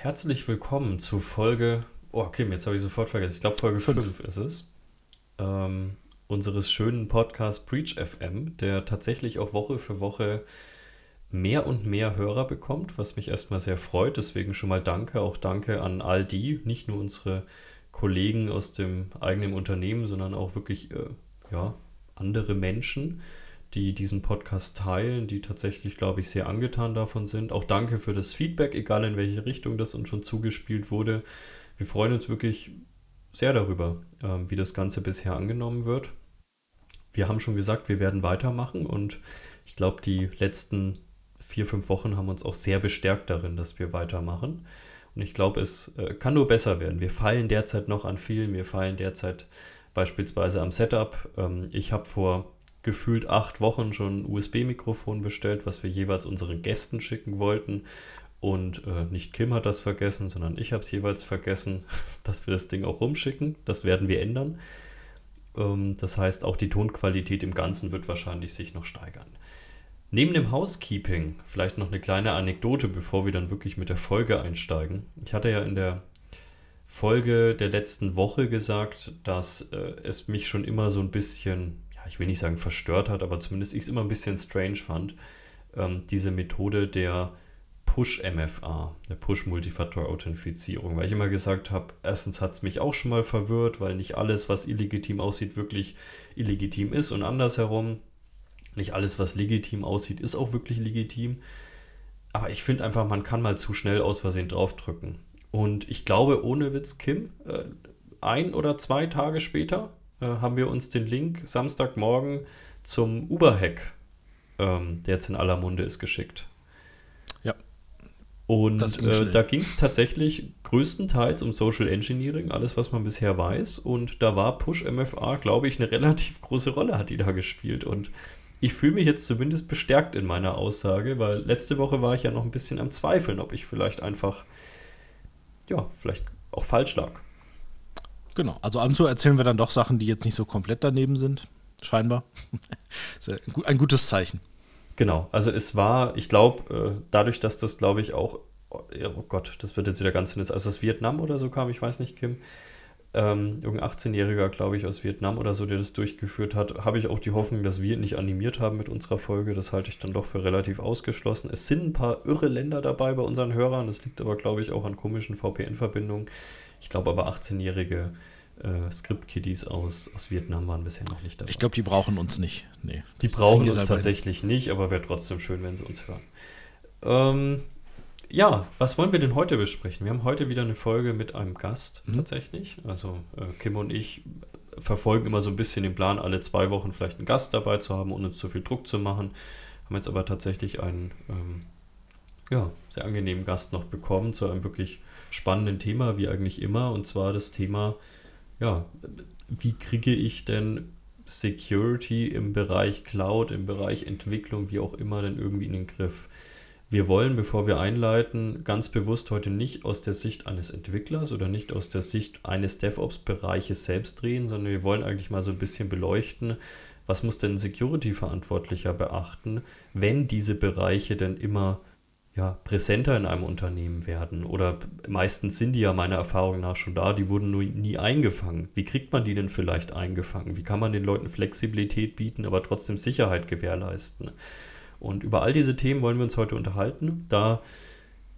herzlich willkommen zu Folge, oh Kim, jetzt habe ich sofort vergessen, ich glaube Folge 5 ist es, ähm, unseres schönen Podcasts Preach FM, der tatsächlich auch Woche für Woche mehr und mehr Hörer bekommt, was mich erstmal sehr freut. Deswegen schon mal danke, auch danke an all die, nicht nur unsere Kollegen aus dem eigenen Unternehmen, sondern auch wirklich äh, ja, andere Menschen, die diesen Podcast teilen, die tatsächlich, glaube ich, sehr angetan davon sind. Auch danke für das Feedback, egal in welche Richtung das uns schon zugespielt wurde. Wir freuen uns wirklich sehr darüber, äh, wie das Ganze bisher angenommen wird. Wir haben schon gesagt, wir werden weitermachen und ich glaube, die letzten vier, fünf Wochen haben uns auch sehr bestärkt darin, dass wir weitermachen. Und ich glaube, es äh, kann nur besser werden. Wir feilen derzeit noch an vielen. Wir feilen derzeit beispielsweise am Setup. Ähm, ich habe vor gefühlt acht Wochen schon ein USB-Mikrofon bestellt, was wir jeweils unseren Gästen schicken wollten. Und äh, nicht Kim hat das vergessen, sondern ich habe es jeweils vergessen, dass wir das Ding auch rumschicken. Das werden wir ändern. Ähm, das heißt, auch die Tonqualität im Ganzen wird wahrscheinlich sich noch steigern. Neben dem Housekeeping vielleicht noch eine kleine Anekdote, bevor wir dann wirklich mit der Folge einsteigen. Ich hatte ja in der Folge der letzten Woche gesagt, dass äh, es mich schon immer so ein bisschen, ich will nicht sagen verstört hat, aber zumindest ich es immer ein bisschen strange fand, ähm, diese Methode der Push-MFA, der Push-Multifaktor-Authentifizierung, weil ich immer gesagt habe, erstens hat es mich auch schon mal verwirrt, weil nicht alles, was illegitim aussieht, wirklich illegitim ist und andersherum nicht alles, was legitim aussieht, ist auch wirklich legitim. Aber ich finde einfach, man kann mal zu schnell aus Versehen draufdrücken. Und ich glaube, ohne Witz, Kim, äh, ein oder zwei Tage später äh, haben wir uns den Link Samstagmorgen zum Uber-Hack, ähm, der jetzt in aller Munde ist, geschickt. Ja. Und äh, da ging es tatsächlich größtenteils um Social Engineering, alles, was man bisher weiß. Und da war Push MFA, glaube ich, eine relativ große Rolle hat die da gespielt. Und ich fühle mich jetzt zumindest bestärkt in meiner Aussage, weil letzte Woche war ich ja noch ein bisschen am Zweifeln, ob ich vielleicht einfach, ja, vielleicht auch falsch lag. Genau, also ab und zu erzählen wir dann doch Sachen, die jetzt nicht so komplett daneben sind, scheinbar. ein gutes Zeichen. Genau, also es war, ich glaube, äh, dadurch, dass das, glaube ich, auch, oh, Gott, das wird jetzt wieder ganz dünnes, also das Vietnam oder so kam, ich weiß nicht, Kim, ähm, irgendein 18-Jähriger, glaube ich, aus Vietnam oder so, der das durchgeführt hat, habe ich auch die Hoffnung, dass wir nicht animiert haben mit unserer Folge. Das halte ich dann doch für relativ ausgeschlossen. Es sind ein paar irre Länder dabei bei unseren Hörern. Das liegt aber, glaube ich, auch an komischen VPN-Verbindungen. Ich glaube aber 18-jährige äh, Script-Kiddies aus, aus Vietnam waren bisher noch nicht dabei. Ich glaube, die brauchen uns nicht. Nee. Die brauchen uns tatsächlich nicht, aber wäre trotzdem schön, wenn sie uns hören. Ähm, ja, was wollen wir denn heute besprechen? Wir haben heute wieder eine Folge mit einem Gast mhm. tatsächlich. Also äh, Kim und ich verfolgen immer so ein bisschen den Plan, alle zwei Wochen vielleicht einen Gast dabei zu haben, ohne zu viel Druck zu machen. Haben jetzt aber tatsächlich einen ähm, ja, sehr angenehmen Gast noch bekommen zu einem wirklich spannenden Thema, wie eigentlich immer. Und zwar das Thema, ja, wie kriege ich denn Security im Bereich Cloud, im Bereich Entwicklung, wie auch immer, denn irgendwie in den Griff? Wir wollen, bevor wir einleiten, ganz bewusst heute nicht aus der Sicht eines Entwicklers oder nicht aus der Sicht eines DevOps-Bereiches selbst drehen, sondern wir wollen eigentlich mal so ein bisschen beleuchten, was muss denn Security-Verantwortlicher beachten, wenn diese Bereiche denn immer ja, präsenter in einem Unternehmen werden. Oder meistens sind die ja meiner Erfahrung nach schon da, die wurden nur nie eingefangen. Wie kriegt man die denn vielleicht eingefangen? Wie kann man den Leuten Flexibilität bieten, aber trotzdem Sicherheit gewährleisten? Und über all diese Themen wollen wir uns heute unterhalten. Da,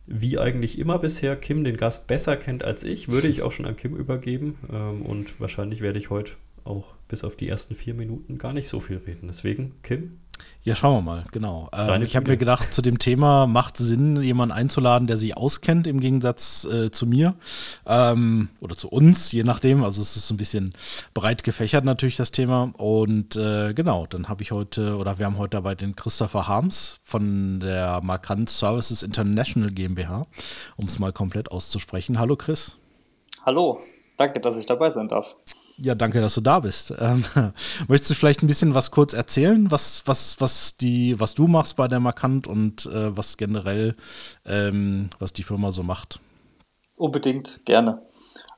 wie eigentlich immer bisher, Kim den Gast besser kennt als ich, würde ich auch schon an Kim übergeben. Ähm, und wahrscheinlich werde ich heute auch bis auf die ersten vier Minuten gar nicht so viel reden. Deswegen, Kim, ja, schauen wir mal, genau. Ähm, ich habe mir gedacht, zu dem Thema macht Sinn, jemanden einzuladen, der sich auskennt, im Gegensatz äh, zu mir ähm, oder zu uns, je nachdem. Also es ist so ein bisschen breit gefächert natürlich das Thema. Und äh, genau, dann habe ich heute, oder wir haben heute dabei den Christopher Harms von der Markant Services International GmbH, um es mal komplett auszusprechen. Hallo Chris. Hallo, danke, dass ich dabei sein darf. Ja, danke, dass du da bist. Ähm, möchtest du vielleicht ein bisschen was kurz erzählen, was, was, was, die, was du machst bei der Markant und äh, was generell, ähm, was die Firma so macht? Unbedingt, gerne.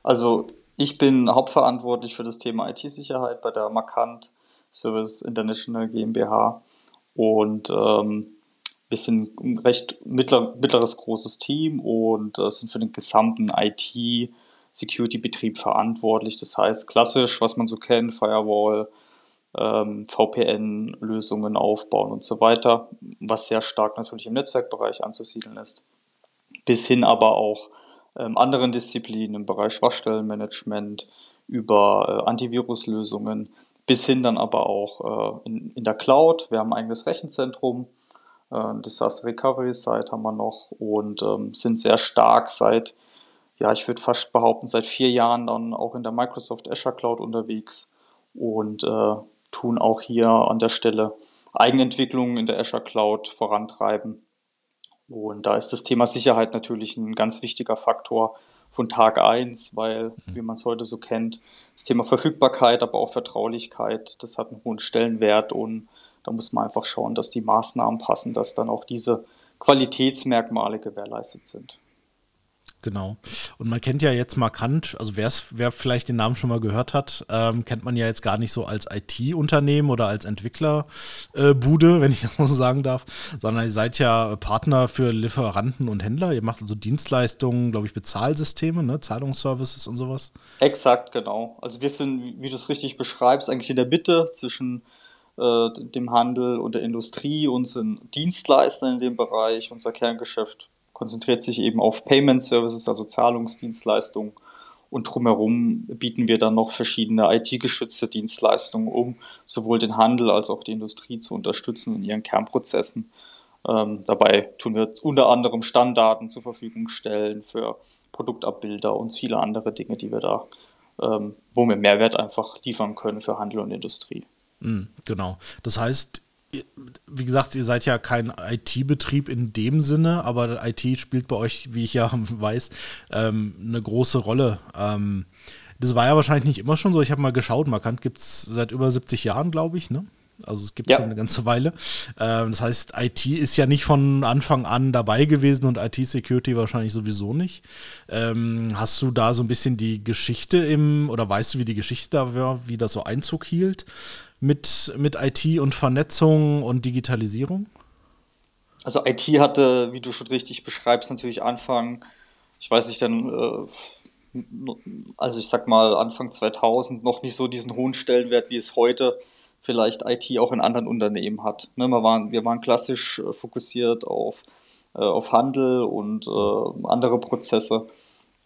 Also ich bin hauptverantwortlich für das Thema IT-Sicherheit bei der Markant Service International GmbH und ähm, wir sind ein recht mittler, mittleres großes Team und äh, sind für den gesamten IT-Security-Betrieb verantwortlich. Das heißt, klassisch, was man so kennt, Firewall, ähm, VPN-Lösungen aufbauen und so weiter, was sehr stark natürlich im Netzwerkbereich anzusiedeln ist. Bis hin aber auch ähm, anderen Disziplinen im Bereich Schwachstellenmanagement, über äh, Antiviruslösungen, bis hin dann aber auch äh, in, in der Cloud. Wir haben ein eigenes Rechenzentrum, äh, Disaster Recovery Site haben wir noch und ähm, sind sehr stark seit, ja, ich würde fast behaupten, seit vier Jahren dann auch in der Microsoft Azure Cloud unterwegs und äh, tun auch hier an der Stelle Eigenentwicklungen in der Azure Cloud vorantreiben. Und da ist das Thema Sicherheit natürlich ein ganz wichtiger Faktor von Tag 1, weil, mhm. wie man es heute so kennt, das Thema Verfügbarkeit, aber auch Vertraulichkeit, das hat einen hohen Stellenwert und da muss man einfach schauen, dass die Maßnahmen passen, dass dann auch diese Qualitätsmerkmale gewährleistet sind. Genau. Und man kennt ja jetzt markant, also wer vielleicht den Namen schon mal gehört hat, ähm, kennt man ja jetzt gar nicht so als IT-Unternehmen oder als Entwicklerbude, äh, wenn ich das mal so sagen darf, sondern ihr seid ja Partner für Lieferanten und Händler. Ihr macht also Dienstleistungen, glaube ich, Bezahlsysteme, ne? Zahlungsservices und sowas. Exakt, genau. Also wir sind, wie du es richtig beschreibst, eigentlich in der Mitte zwischen äh, dem Handel und der Industrie und sind Dienstleister in dem Bereich. Unser Kerngeschäft konzentriert sich eben auf Payment Services, also Zahlungsdienstleistungen. Und drumherum bieten wir dann noch verschiedene IT-geschützte Dienstleistungen, um sowohl den Handel als auch die Industrie zu unterstützen in ihren Kernprozessen. Ähm, dabei tun wir unter anderem Standarten zur Verfügung stellen für Produktabbilder und viele andere Dinge, die wir da, ähm, wo wir Mehrwert einfach liefern können für Handel und Industrie. Mm, genau. Das heißt, wie gesagt, ihr seid ja kein IT-Betrieb in dem Sinne, aber IT spielt bei euch, wie ich ja weiß, ähm, eine große Rolle. Ähm, das war ja wahrscheinlich nicht immer schon so. Ich habe mal geschaut, Markant gibt es seit über 70 Jahren, glaube ich, ne? Also es gibt ja. schon eine ganze Weile. Ähm, das heißt, IT ist ja nicht von Anfang an dabei gewesen und IT-Security wahrscheinlich sowieso nicht. Ähm, hast du da so ein bisschen die Geschichte im, oder weißt du, wie die Geschichte da war, wie das so Einzug hielt? Mit, mit IT und Vernetzung und Digitalisierung? Also IT hatte, wie du schon richtig beschreibst, natürlich Anfang, ich weiß nicht, dann, äh, also ich sag mal Anfang 2000 noch nicht so diesen hohen Stellenwert, wie es heute vielleicht IT auch in anderen Unternehmen hat. Ne, wir, waren, wir waren klassisch äh, fokussiert auf, äh, auf Handel und andere Prozesse.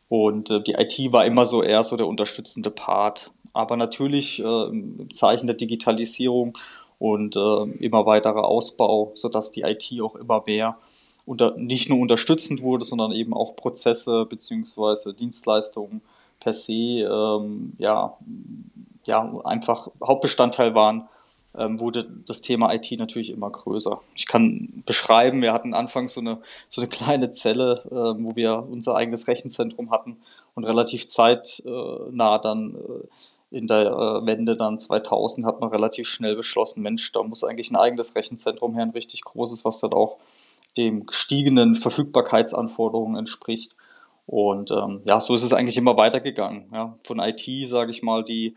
Und die IT war immer so eher so der unterstützende Part aber natürlich äh, im Zeichen der Digitalisierung und äh, immer weiterer Ausbau, sodass die IT auch immer mehr unter, nicht nur unterstützend wurde, sondern eben auch Prozesse bzw. Dienstleistungen per se ähm, ja, ja, einfach Hauptbestandteil waren, ähm, wurde das Thema IT natürlich immer größer. Ich kann beschreiben, wir hatten anfangs so eine, so eine kleine Zelle, äh, wo wir unser eigenes Rechenzentrum hatten und relativ zeitnah dann äh, in der äh, Wende dann 2000 hat man relativ schnell beschlossen, Mensch, da muss eigentlich ein eigenes Rechenzentrum her, ein richtig großes, was dann auch dem gestiegenen Verfügbarkeitsanforderungen entspricht. Und ähm, ja, so ist es eigentlich immer weitergegangen. Ja. Von IT, sage ich mal, die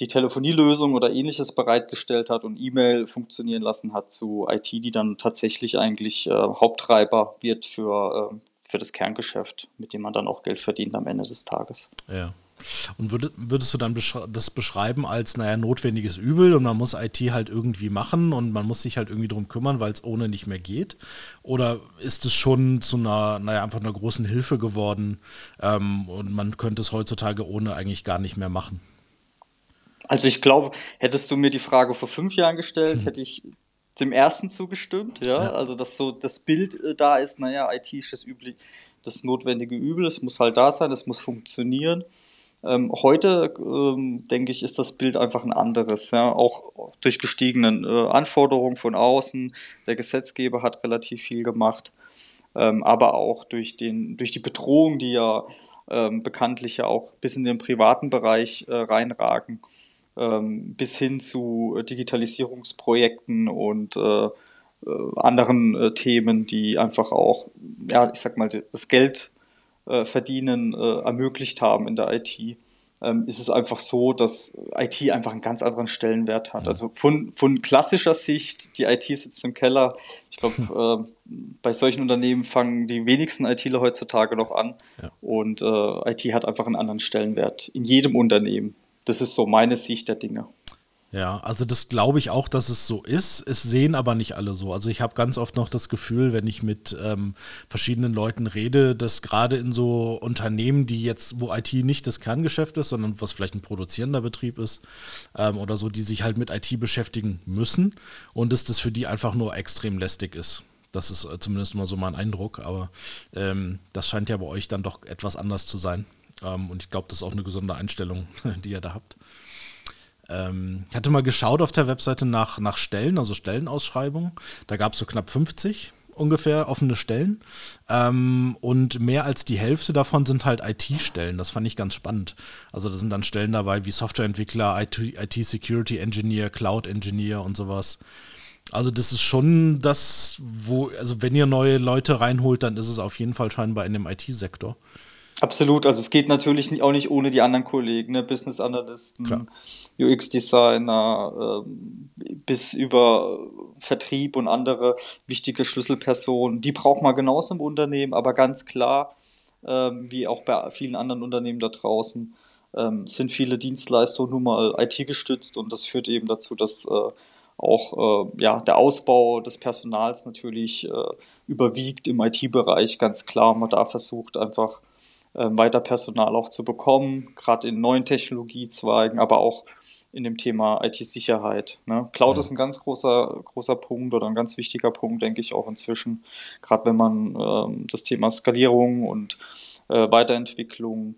die Telefonielösung oder ähnliches bereitgestellt hat und E-Mail funktionieren lassen hat, zu IT, die dann tatsächlich eigentlich äh, Haupttreiber wird für, äh, für das Kerngeschäft, mit dem man dann auch Geld verdient am Ende des Tages. Ja. Und würdest, würdest du dann das beschreiben als, naja, notwendiges Übel und man muss IT halt irgendwie machen und man muss sich halt irgendwie drum kümmern, weil es ohne nicht mehr geht? Oder ist es schon zu einer, naja, einfach einer großen Hilfe geworden ähm, und man könnte es heutzutage ohne eigentlich gar nicht mehr machen? Also ich glaube, hättest du mir die Frage vor fünf Jahren gestellt, hm. hätte ich dem ersten zugestimmt, ja? ja? Also dass so das Bild äh, da ist, naja, IT ist das üblich, das notwendige Übel, es muss halt da sein, es muss funktionieren. Ähm, heute, ähm, denke ich, ist das Bild einfach ein anderes. Ja? Auch durch gestiegene äh, Anforderungen von außen. Der Gesetzgeber hat relativ viel gemacht. Ähm, aber auch durch, den, durch die Bedrohung, die ja ähm, bekanntlich ja auch bis in den privaten Bereich äh, reinragen, ähm, bis hin zu Digitalisierungsprojekten und äh, äh anderen äh, Themen, die einfach auch, ja, ich sag mal, das Geld äh, verdienen äh, ermöglicht haben in der IT, ähm, ist es einfach so, dass IT einfach einen ganz anderen Stellenwert hat. Also von, von klassischer Sicht, die IT sitzt im Keller. Ich glaube, hm. äh, bei solchen Unternehmen fangen die wenigsten ITler heutzutage noch an. Ja. Und äh, IT hat einfach einen anderen Stellenwert in jedem Unternehmen. Das ist so meine Sicht der Dinge. Ja, also das glaube ich auch, dass es so ist. Es sehen aber nicht alle so. Also ich habe ganz oft noch das Gefühl, wenn ich mit ähm, verschiedenen Leuten rede, dass gerade in so Unternehmen, die jetzt, wo IT nicht das Kerngeschäft ist, sondern was vielleicht ein produzierender Betrieb ist ähm, oder so, die sich halt mit IT beschäftigen müssen und dass das für die einfach nur extrem lästig ist. Das ist äh, zumindest mal so mein Eindruck, aber ähm, das scheint ja bei euch dann doch etwas anders zu sein. Ähm, und ich glaube, das ist auch eine gesunde Einstellung, die ihr da habt. Ähm, ich hatte mal geschaut auf der Webseite nach, nach Stellen, also Stellenausschreibungen. Da gab es so knapp 50 ungefähr offene Stellen. Ähm, und mehr als die Hälfte davon sind halt IT-Stellen. Das fand ich ganz spannend. Also da sind dann Stellen dabei wie Softwareentwickler, IT-Security Engineer, Cloud Engineer und sowas. Also das ist schon das, wo, also wenn ihr neue Leute reinholt, dann ist es auf jeden Fall scheinbar in dem IT-Sektor. Absolut, also es geht natürlich auch nicht ohne die anderen Kollegen, ne? Business Analysten, UX-Designer, äh, bis über Vertrieb und andere wichtige Schlüsselpersonen. Die braucht man genauso im Unternehmen, aber ganz klar, äh, wie auch bei vielen anderen Unternehmen da draußen, äh, sind viele Dienstleistungen nun mal IT gestützt und das führt eben dazu, dass äh, auch äh, ja, der Ausbau des Personals natürlich äh, überwiegt im IT-Bereich, ganz klar. Man da versucht einfach ähm, weiter Personal auch zu bekommen, gerade in neuen Technologiezweigen, aber auch in dem Thema IT-Sicherheit. Ne? Cloud ja. ist ein ganz großer, großer Punkt oder ein ganz wichtiger Punkt, denke ich auch inzwischen, gerade wenn man ähm, das Thema Skalierung und äh, Weiterentwicklung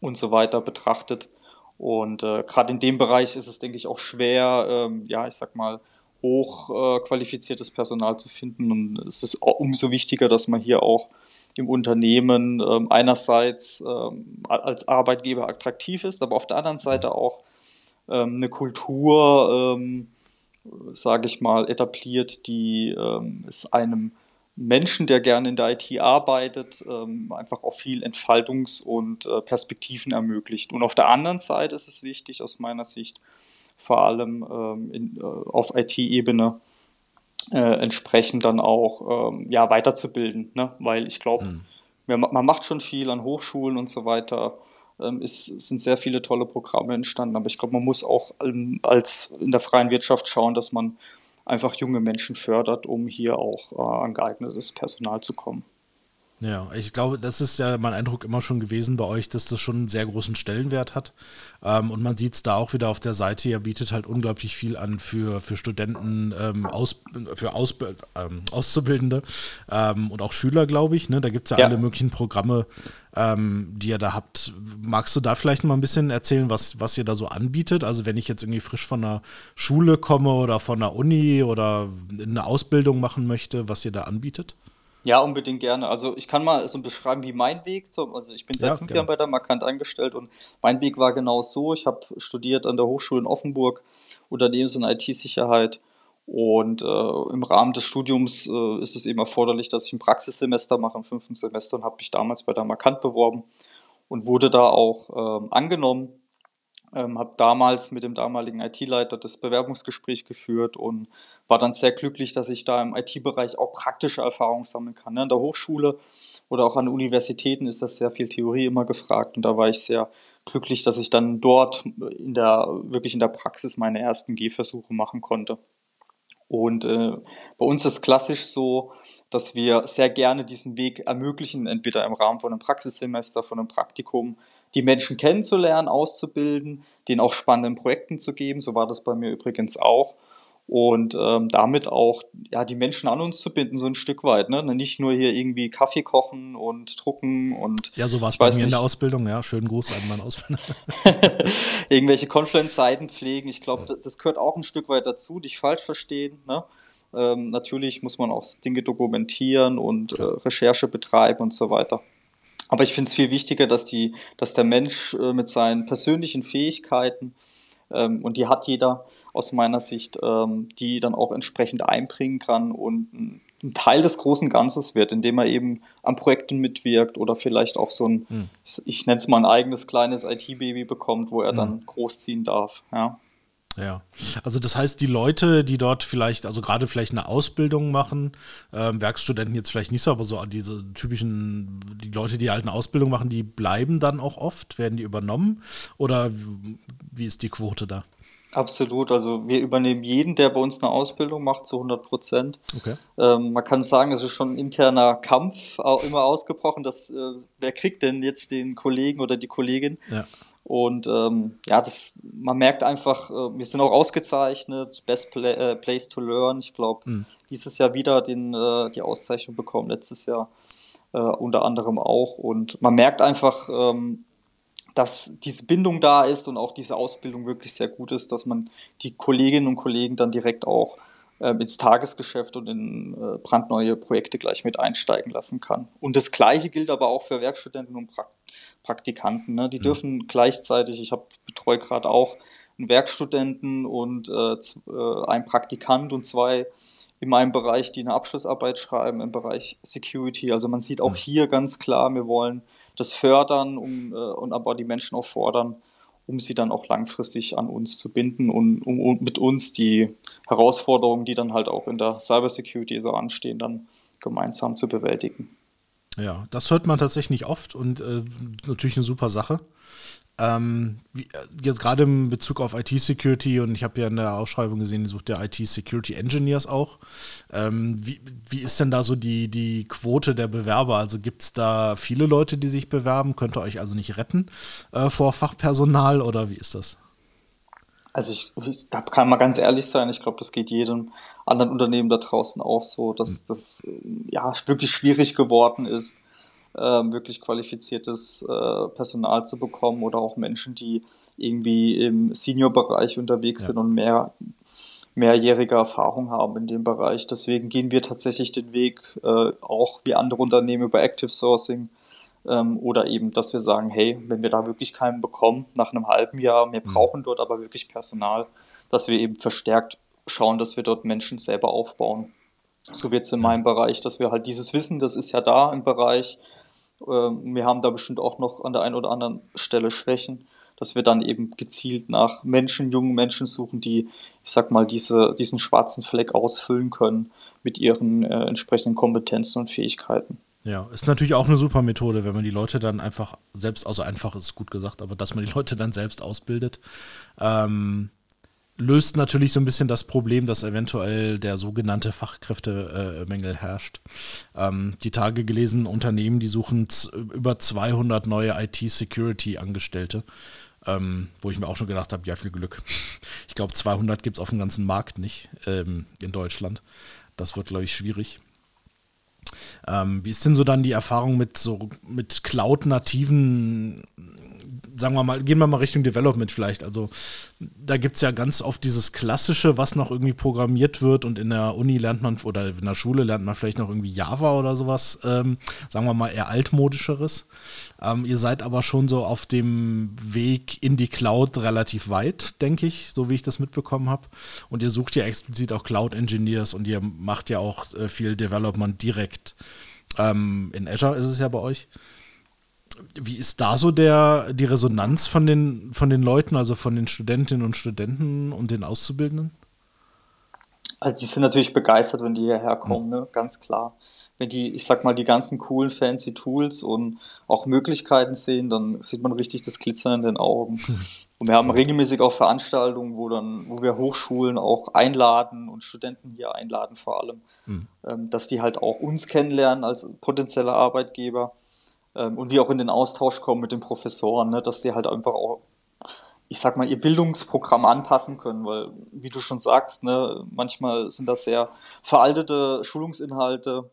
und so weiter betrachtet. Und äh, gerade in dem Bereich ist es, denke ich, auch schwer, ähm, ja, ich sag mal, hochqualifiziertes äh, Personal zu finden. Und es ist umso wichtiger, dass man hier auch im Unternehmen ähm, einerseits ähm, als Arbeitgeber attraktiv ist, aber auf der anderen Seite auch ähm, eine Kultur, ähm, sage ich mal, etabliert, die ähm, es einem Menschen, der gerne in der IT arbeitet, ähm, einfach auch viel Entfaltungs- und äh, Perspektiven ermöglicht. Und auf der anderen Seite ist es wichtig, aus meiner Sicht, vor allem ähm, in, äh, auf IT-Ebene, äh, entsprechend dann auch ähm, ja, weiterzubilden. Ne? Weil ich glaube, mhm. man macht schon viel an Hochschulen und so weiter. Ähm, es sind sehr viele tolle Programme entstanden, aber ich glaube, man muss auch ähm, als in der freien Wirtschaft schauen, dass man einfach junge Menschen fördert, um hier auch äh, an geeignetes Personal zu kommen. Ja, ich glaube, das ist ja mein Eindruck immer schon gewesen bei euch, dass das schon einen sehr großen Stellenwert hat. Ähm, und man sieht es da auch wieder auf der Seite, ihr bietet halt unglaublich viel an für, für Studenten, ähm, aus, für Ausbild, ähm, Auszubildende ähm, und auch Schüler, glaube ich. Ne? Da gibt es ja, ja, alle möglichen Programme, ähm, die ihr da habt. Magst du da vielleicht mal ein bisschen erzählen, was, was ihr da so anbietet? Also wenn ich jetzt irgendwie frisch von einer Schule komme oder von einer Uni oder eine Ausbildung machen möchte, was ihr da anbietet? Ja, unbedingt gerne. Also ich kann mal so beschreiben, wie mein Weg zum, also ich bin seit ja, fünf gerne. Jahren bei der Markant eingestellt und mein Weg war genau so. Ich habe studiert an der Hochschule in Offenburg Unternehmens- und IT-Sicherheit und äh, im Rahmen des Studiums äh, ist es eben erforderlich, dass ich ein Praxissemester mache im fünften Semester und habe mich damals bei der Markant beworben und wurde da auch ähm, angenommen ähm, habe damals mit dem damaligen IT-Leiter das Bewerbungsgespräch geführt und war dann sehr glücklich, dass ich da im IT-Bereich auch praktische Erfahrungen sammeln kann. Ne? An der Hochschule oder auch an Universitäten ist das sehr viel Theorie immer gefragt und da war ich sehr glücklich, dass ich dann dort in der, wirklich in der Praxis meine ersten Gehversuche machen konnte. Und äh, bei uns ist klassisch so, dass wir sehr gerne diesen Weg ermöglichen, entweder im Rahmen von einem Praxissemester, von einem Praktikum, die Menschen kennenzulernen, auszubilden, denen auch spannenden Projekten zu geben. So war das bei mir übrigens auch. Und ähm, damit auch ja, die Menschen an uns zu binden, so ein Stück weit. Ne? Nicht nur hier irgendwie Kaffee kochen und drucken und. Ja, so war es bei mir nicht. in der Ausbildung, ja. Schönen Gruß an meinen Ausbilder. Irgendwelche Confluence-Seiten pflegen. Ich glaube, ja. das gehört auch ein Stück weit dazu, dich falsch verstehen. Ne? Ähm, natürlich muss man auch Dinge dokumentieren und äh, Recherche betreiben und so weiter. Aber ich finde es viel wichtiger, dass, die, dass der Mensch äh, mit seinen persönlichen Fähigkeiten, und die hat jeder aus meiner Sicht, ähm, die dann auch entsprechend einbringen kann und ein Teil des großen Ganzes wird, indem er eben an Projekten mitwirkt oder vielleicht auch so ein, hm. ich, ich nenne es mal ein eigenes kleines IT-Baby bekommt, wo er hm. dann großziehen darf. Ja. Ja, also das heißt, die Leute, die dort vielleicht, also gerade vielleicht eine Ausbildung machen, ähm, Werkstudenten jetzt vielleicht nicht so, aber so diese typischen, die Leute, die halt eine Ausbildung machen, die bleiben dann auch oft, werden die übernommen oder wie ist die Quote da? Absolut, also wir übernehmen jeden, der bei uns eine Ausbildung macht, zu 100 Prozent. Okay. Ähm, man kann sagen, es ist schon ein interner Kampf auch immer ausgebrochen, dass äh, wer kriegt denn jetzt den Kollegen oder die Kollegin? Ja. Und ähm, ja, das, man merkt einfach, äh, wir sind auch ausgezeichnet, Best Play, äh, Place to Learn. Ich glaube, mhm. dieses Jahr wieder den, äh, die Auszeichnung bekommen, letztes Jahr äh, unter anderem auch. Und man merkt einfach, ähm, dass diese Bindung da ist und auch diese Ausbildung wirklich sehr gut ist, dass man die Kolleginnen und Kollegen dann direkt auch äh, ins Tagesgeschäft und in äh, brandneue Projekte gleich mit einsteigen lassen kann. Und das Gleiche gilt aber auch für Werkstudenten und Praktiker. Praktikanten. Ne? Die mhm. dürfen gleichzeitig, ich habe betreue gerade auch einen Werkstudenten und äh, äh, einen Praktikant und zwei in meinem Bereich, die eine Abschlussarbeit schreiben im Bereich Security. Also man sieht auch mhm. hier ganz klar, wir wollen das fördern um, äh, und aber die Menschen auch fordern, um sie dann auch langfristig an uns zu binden und um, um mit uns die Herausforderungen, die dann halt auch in der Cybersecurity so anstehen, dann gemeinsam zu bewältigen. Ja, das hört man tatsächlich nicht oft und äh, natürlich eine super Sache. Ähm, wie, äh, jetzt gerade in Bezug auf IT-Security und ich habe ja in der Ausschreibung gesehen, die sucht ja IT-Security Engineers auch. Ähm, wie, wie ist denn da so die, die Quote der Bewerber? Also gibt es da viele Leute, die sich bewerben? Könnt ihr euch also nicht retten äh, vor Fachpersonal oder wie ist das? Also ich, ich da kann man ganz ehrlich sein, ich glaube, das geht jedem anderen Unternehmen da draußen auch so, dass hm. das ja wirklich schwierig geworden ist, äh, wirklich qualifiziertes äh, Personal zu bekommen oder auch Menschen, die irgendwie im Senior-Bereich unterwegs ja. sind und mehr mehrjährige Erfahrung haben in dem Bereich. Deswegen gehen wir tatsächlich den Weg äh, auch wie andere Unternehmen über Active Sourcing ähm, oder eben, dass wir sagen, hey, wenn wir da wirklich keinen bekommen nach einem halben Jahr, wir hm. brauchen dort aber wirklich Personal, dass wir eben verstärkt schauen, dass wir dort Menschen selber aufbauen. So wird es in meinem Bereich, dass wir halt dieses Wissen, das ist ja da im Bereich. Ähm, wir haben da bestimmt auch noch an der einen oder anderen Stelle Schwächen, dass wir dann eben gezielt nach Menschen, jungen Menschen suchen, die, ich sag mal, diese, diesen schwarzen Fleck ausfüllen können mit ihren äh, entsprechenden Kompetenzen und Fähigkeiten. Ja, ist natürlich auch eine super Methode, wenn man die Leute dann einfach selbst, also einfach ist gut gesagt, aber dass man die Leute dann selbst ausbildet. Ähm, löst natürlich so ein bisschen das Problem, dass eventuell der sogenannte Fachkräftemängel herrscht. Ähm, die Tage gelesen, Unternehmen, die suchen über 200 neue IT-Security-Angestellte, ähm, wo ich mir auch schon gedacht habe, ja, viel Glück. Ich glaube, 200 gibt es auf dem ganzen Markt nicht ähm, in Deutschland. Das wird, glaube ich, schwierig. Ähm, wie ist denn so dann die Erfahrung mit so mit Cloud-nativen sagen wir mal, gehen wir mal Richtung Development vielleicht. Also da gibt es ja ganz oft dieses Klassische, was noch irgendwie programmiert wird und in der Uni lernt man oder in der Schule lernt man vielleicht noch irgendwie Java oder sowas, ähm, sagen wir mal eher altmodischeres. Ähm, ihr seid aber schon so auf dem Weg in die Cloud relativ weit, denke ich, so wie ich das mitbekommen habe. Und ihr sucht ja explizit auch Cloud Engineers und ihr macht ja auch äh, viel Development direkt. Ähm, in Azure ist es ja bei euch. Wie ist da so der, die Resonanz von den, von den Leuten, also von den Studentinnen und Studenten und den Auszubildenden? Also die sind natürlich begeistert, wenn die hierher kommen, mhm. ne? ganz klar. Wenn die, ich sag mal, die ganzen coolen, fancy Tools und auch Möglichkeiten sehen, dann sieht man richtig das Glitzern in den Augen. Und wir haben regelmäßig auch Veranstaltungen, wo dann, wo wir Hochschulen auch einladen und Studenten hier einladen vor allem, mhm. ähm, dass die halt auch uns kennenlernen als potenzielle Arbeitgeber und wir auch in den Austausch kommen mit den Professoren, ne, dass die halt einfach auch, ich sag mal, ihr Bildungsprogramm anpassen können, weil, wie du schon sagst, ne, manchmal sind das sehr veraltete Schulungsinhalte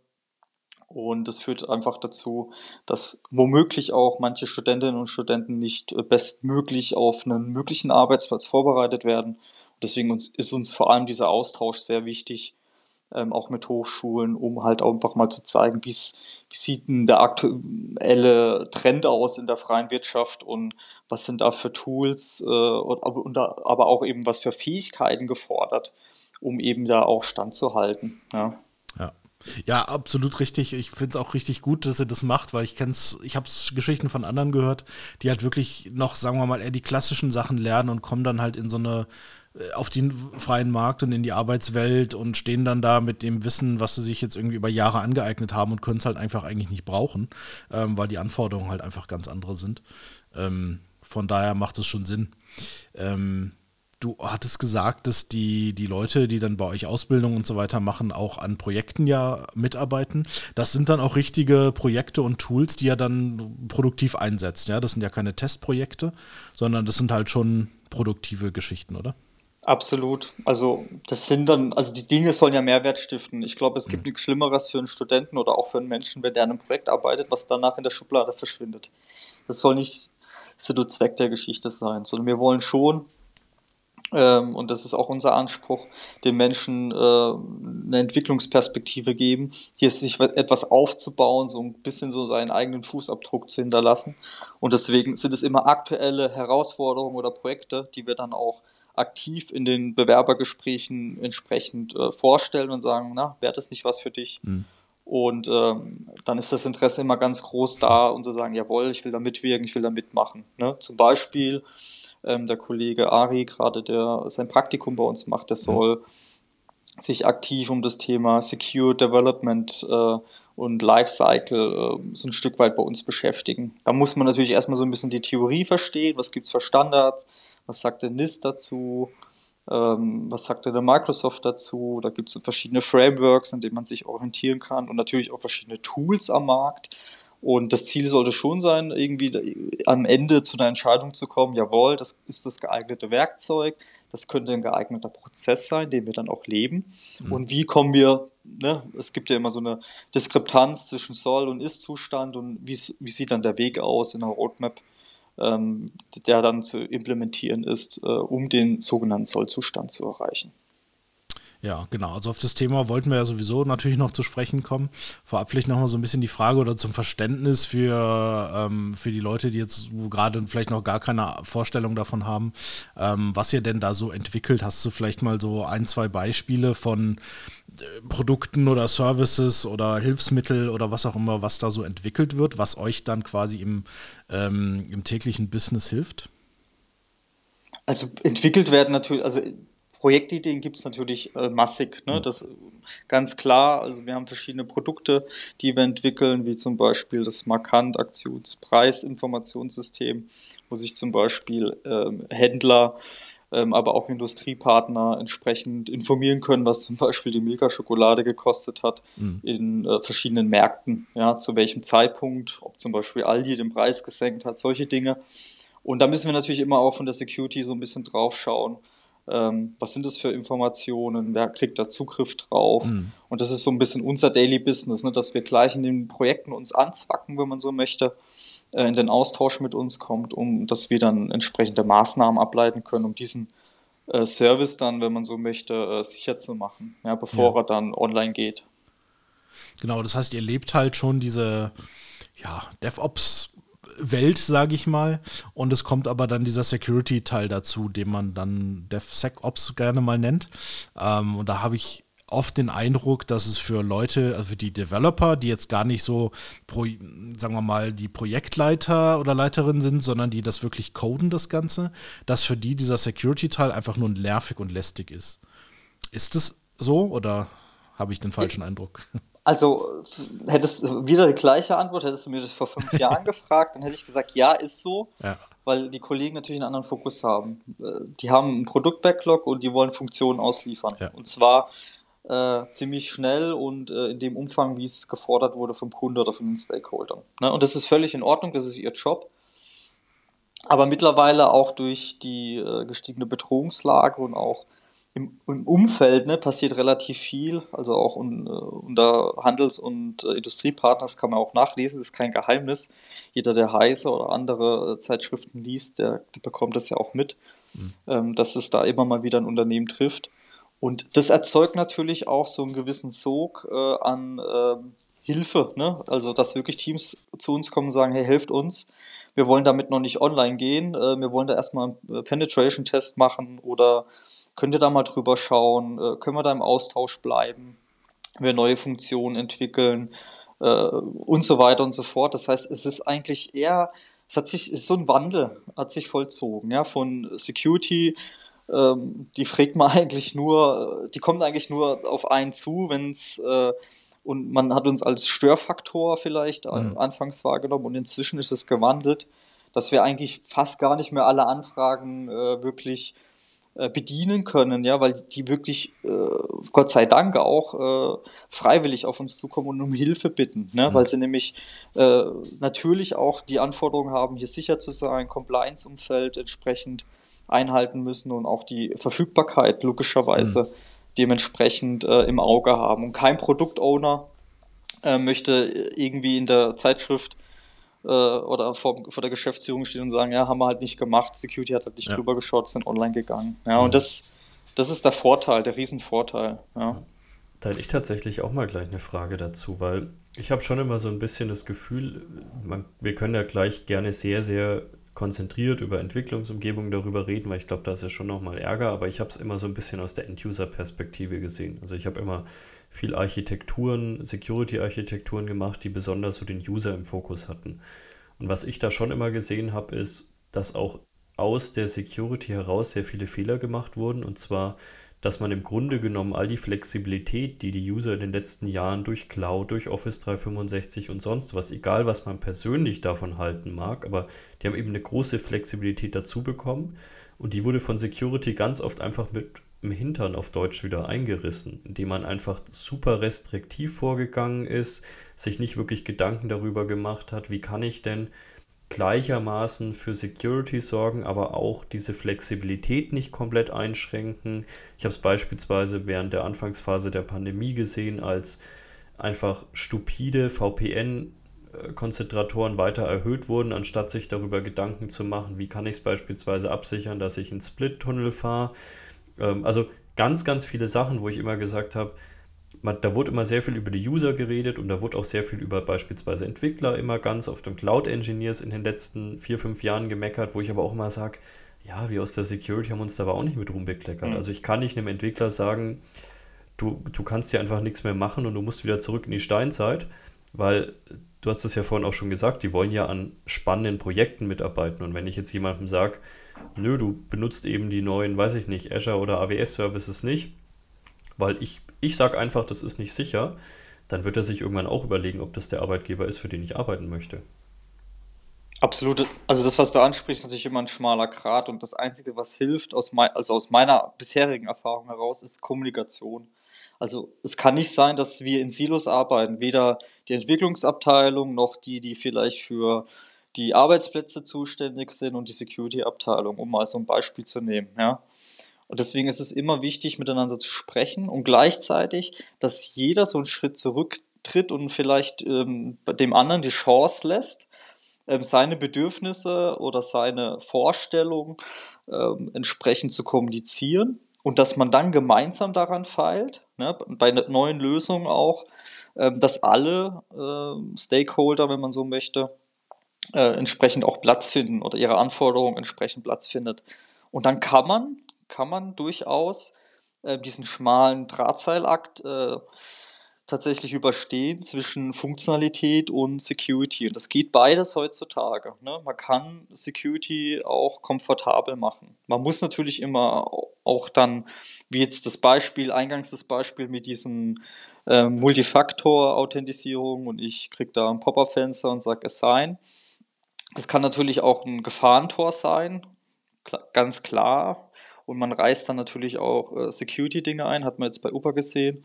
und das führt einfach dazu, dass womöglich auch manche Studentinnen und Studenten nicht bestmöglich auf einen möglichen Arbeitsplatz vorbereitet werden. Deswegen ist uns vor allem dieser Austausch sehr wichtig, ähm, auch mit Hochschulen, um halt einfach mal zu zeigen, wie sieht denn der aktuelle Trend aus in der freien Wirtschaft und was sind da für Tools, äh, und, aber auch eben was für Fähigkeiten gefordert, um eben da auch standzuhalten. Ja. ja. Ja, absolut richtig. Ich finde es auch richtig gut, dass ihr das macht, weil ich kenn's, ich habe Geschichten von anderen gehört, die halt wirklich noch, sagen wir mal, eher die klassischen Sachen lernen und kommen dann halt in so eine auf den freien Markt und in die Arbeitswelt und stehen dann da mit dem Wissen, was sie sich jetzt irgendwie über Jahre angeeignet haben und können es halt einfach eigentlich nicht brauchen, ähm, weil die Anforderungen halt einfach ganz andere sind. Ähm, von daher macht es schon Sinn. Ähm, du hattest gesagt, dass die, die Leute, die dann bei euch Ausbildung und so weiter machen, auch an Projekten ja mitarbeiten. Das sind dann auch richtige Projekte und Tools, die ihr dann produktiv einsetzt. Ja, das sind ja keine Testprojekte, sondern das sind halt schon produktive Geschichten, oder? Absolut. Also das sind dann, also die Dinge sollen ja Mehrwert stiften. Ich glaube, es gibt mhm. nichts Schlimmeres für einen Studenten oder auch für einen Menschen, wenn der an einem Projekt arbeitet, was danach in der Schublade verschwindet. Das soll nicht Sinn und Zweck der Geschichte sein, sondern wir wollen schon ähm, und das ist auch unser Anspruch, den Menschen äh, eine Entwicklungsperspektive geben, hier sich etwas aufzubauen, so ein bisschen so seinen eigenen Fußabdruck zu hinterlassen. Und deswegen sind es immer aktuelle Herausforderungen oder Projekte, die wir dann auch aktiv in den Bewerbergesprächen entsprechend äh, vorstellen und sagen, na, wäre das nicht was für dich? Mhm. Und ähm, dann ist das Interesse immer ganz groß da und zu sagen, jawohl, ich will da mitwirken, ich will da mitmachen. Ne? Zum Beispiel ähm, der Kollege Ari, gerade der sein Praktikum bei uns macht, der soll sich aktiv um das Thema Secure Development äh, und Lifecycle äh, so ein Stück weit bei uns beschäftigen. Da muss man natürlich erstmal so ein bisschen die Theorie verstehen, was gibt es für Standards, was sagt der NIST dazu, ähm, was sagt der Microsoft dazu, da gibt es verschiedene Frameworks, an denen man sich orientieren kann und natürlich auch verschiedene Tools am Markt. Und das Ziel sollte schon sein, irgendwie am Ende zu einer Entscheidung zu kommen, jawohl, das ist das geeignete Werkzeug, das könnte ein geeigneter Prozess sein, den wir dann auch leben. Mhm. Und wie kommen wir, ne, es gibt ja immer so eine Diskrepanz zwischen Soll- und Ist-Zustand und wie, wie sieht dann der Weg aus in der Roadmap, ähm, der dann zu implementieren ist, äh, um den sogenannten Soll-Zustand zu erreichen. Ja, genau. Also auf das Thema wollten wir ja sowieso natürlich noch zu sprechen kommen. Vorab vielleicht nochmal so ein bisschen die Frage oder zum Verständnis für, ähm, für die Leute, die jetzt gerade vielleicht noch gar keine Vorstellung davon haben, ähm, was ihr denn da so entwickelt. Hast du vielleicht mal so ein, zwei Beispiele von äh, Produkten oder Services oder Hilfsmittel oder was auch immer, was da so entwickelt wird, was euch dann quasi im, ähm, im täglichen Business hilft? Also entwickelt werden natürlich, also Projektideen gibt es natürlich äh, massig. Ne? Das ganz klar. Also wir haben verschiedene Produkte, die wir entwickeln, wie zum Beispiel das Markant Aktionspreisinformationssystem, wo sich zum Beispiel ähm, Händler ähm, aber auch Industriepartner entsprechend informieren können, was zum Beispiel die Milka-Schokolade gekostet hat mhm. in äh, verschiedenen Märkten, ja, zu welchem Zeitpunkt, ob zum Beispiel Aldi den Preis gesenkt hat, solche Dinge. Und da müssen wir natürlich immer auch von der Security so ein bisschen drauf schauen, ähm, was sind das für Informationen, wer kriegt da Zugriff drauf. Mhm. Und das ist so ein bisschen unser Daily Business, ne, dass wir gleich in den Projekten uns anzwacken, wenn man so möchte, äh, in den Austausch mit uns kommt, um dass wir dann entsprechende Maßnahmen ableiten können, um diesen äh, Service dann, wenn man so möchte, äh, sicher zu machen, ja, bevor ja. er dann online geht. Genau, das heißt, ihr lebt halt schon diese ja, DevOps Welt, sage ich mal. Und es kommt aber dann dieser Security-Teil dazu, den man dann DevSecOps gerne mal nennt. Ähm, und da habe ich oft den Eindruck, dass es für Leute, also für die Developer, die jetzt gar nicht so, pro, sagen wir mal, die Projektleiter oder Leiterin sind, sondern die das wirklich coden, das Ganze, dass für die dieser Security-Teil einfach nur nervig und lästig ist. Ist es so oder habe ich den falschen Eindruck? Also, hättest du wieder die gleiche Antwort, hättest du mir das vor fünf Jahren gefragt, dann hätte ich gesagt, ja, ist so, ja. weil die Kollegen natürlich einen anderen Fokus haben. Äh, die haben einen Produkt-Backlog und die wollen Funktionen ausliefern. Ja. Und zwar äh, ziemlich schnell und äh, in dem Umfang, wie es gefordert wurde vom Kunde oder von den Stakeholdern. Ne? Und das ist völlig in Ordnung, das ist ihr Job. Aber mittlerweile auch durch die äh, gestiegene Bedrohungslage und auch im, im Umfeld ne, passiert relativ viel, also auch un, uh, unter Handels- und uh, Industriepartners kann man auch nachlesen, das ist kein Geheimnis. Jeder, der Heise oder andere uh, Zeitschriften liest, der, der, bekommt das ja auch mit, mhm. ähm, dass es da immer mal wieder ein Unternehmen trifft. Und das erzeugt natürlich auch so einen gewissen Sog an ähm, Hilfe, ne? also dass wirklich Teams zu uns kommen und sagen, hey, helft uns, wir wollen damit noch nicht online gehen, wir wollen da erstmal einen Penetration-Test machen oder Könnt ihr da mal drüber schauen? Äh, können wir da im Austausch bleiben? wir neue Funktionen entwickeln äh, und so weiter und so fort. Das heißt, es ist eigentlich eher, es hat sich, ist so ein Wandel hat sich vollzogen, ja, von Security, ähm, die fragt man eigentlich nur, die kommt eigentlich nur auf einen zu, wenn es äh, und man hat uns als Störfaktor vielleicht mhm. anfangs wahrgenommen und inzwischen ist es gewandelt, dass wir eigentlich fast gar nicht mehr alle Anfragen äh, wirklich bedienen können, ja, weil die wirklich, äh, Gott sei Dank auch äh, freiwillig auf uns zukommen und um Hilfe bitten, ne? Mhm. weil sie nämlich äh, natürlich auch die Anforderungen haben, hier sicher zu sein, Compliance-Umfeld entsprechend einhalten müssen und auch die Verfügbarkeit logischerweise mhm. dementsprechend äh, im Auge haben. Und kein Produktowner äh, möchte irgendwie in der Zeitschrift äh, oder vor, vor der Geschäftsführung stehen und sagen, ja, haben wir halt nicht gemacht, Security hat halt nicht ja. drüber geschaut, sind online gegangen. Ja, und das, das ist der Vorteil, der Riesenvorteil. Ja. Da hätte ich tatsächlich auch mal gleich eine Frage dazu, weil ich habe schon immer so ein bisschen das Gefühl, man, wir können ja gleich gerne sehr, sehr konzentriert über Entwicklungsumgebungen darüber reden, weil ich glaube, da ist ja schon nochmal Ärger, aber ich habe es immer so ein bisschen aus der End-User-Perspektive gesehen. Also ich habe immer viel Architekturen, Security-Architekturen gemacht, die besonders so den User im Fokus hatten. Und was ich da schon immer gesehen habe, ist, dass auch aus der Security heraus sehr viele Fehler gemacht wurden. Und zwar, dass man im Grunde genommen all die Flexibilität, die die User in den letzten Jahren durch Cloud, durch Office 365 und sonst was, egal was man persönlich davon halten mag, aber die haben eben eine große Flexibilität dazu bekommen. Und die wurde von Security ganz oft einfach mit im Hintern auf Deutsch wieder eingerissen, indem man einfach super restriktiv vorgegangen ist, sich nicht wirklich Gedanken darüber gemacht hat, wie kann ich denn gleichermaßen für Security sorgen, aber auch diese Flexibilität nicht komplett einschränken. Ich habe es beispielsweise während der Anfangsphase der Pandemie gesehen, als einfach stupide VPN-Konzentratoren weiter erhöht wurden, anstatt sich darüber Gedanken zu machen, wie kann ich es beispielsweise absichern, dass ich einen Split-Tunnel fahre ähm, also ganz, ganz viele Sachen, wo ich immer gesagt habe, da wurde immer sehr viel über die User geredet und da wurde auch sehr viel über beispielsweise Entwickler immer ganz auf dem Cloud Engineers in den letzten vier, fünf Jahren gemeckert, wo ich aber auch immer sage, ja, wir aus der Security haben uns da aber auch nicht mit rumbekleckert. Mhm. Also ich kann nicht einem Entwickler sagen, du, du kannst hier einfach nichts mehr machen und du musst wieder zurück in die Steinzeit, weil du hast es ja vorhin auch schon gesagt, die wollen ja an spannenden Projekten mitarbeiten und wenn ich jetzt jemandem sage, nö, du benutzt eben die neuen, weiß ich nicht, Azure oder AWS-Services nicht, weil ich, ich sage einfach, das ist nicht sicher, dann wird er sich irgendwann auch überlegen, ob das der Arbeitgeber ist, für den ich arbeiten möchte. Absolut. Also das, was du ansprichst, ist natürlich immer ein schmaler Grat und das Einzige, was hilft, aus mein, also aus meiner bisherigen Erfahrung heraus, ist Kommunikation. Also es kann nicht sein, dass wir in Silos arbeiten, weder die Entwicklungsabteilung noch die, die vielleicht für die Arbeitsplätze zuständig sind und die Security-Abteilung, um mal so ein Beispiel zu nehmen. Ja. Und deswegen ist es immer wichtig, miteinander zu sprechen und gleichzeitig, dass jeder so einen Schritt zurücktritt und vielleicht ähm, dem anderen die Chance lässt, ähm, seine Bedürfnisse oder seine Vorstellungen ähm, entsprechend zu kommunizieren und dass man dann gemeinsam daran feilt, ne, bei neuen Lösungen auch, ähm, dass alle äh, Stakeholder, wenn man so möchte, äh, entsprechend auch Platz finden oder ihre Anforderungen entsprechend Platz findet. Und dann kann man, kann man durchaus äh, diesen schmalen Drahtseilakt äh, tatsächlich überstehen zwischen Funktionalität und Security. Und das geht beides heutzutage. Ne? Man kann Security auch komfortabel machen. Man muss natürlich immer auch dann, wie jetzt das Beispiel, eingangs das Beispiel mit diesen äh, Multifaktor-Authentisierung und ich kriege da ein Pop-up-Fenster und sage Assign. Das kann natürlich auch ein Gefahrentor sein, ganz klar. Und man reißt dann natürlich auch äh, Security-Dinge ein, hat man jetzt bei Uber gesehen.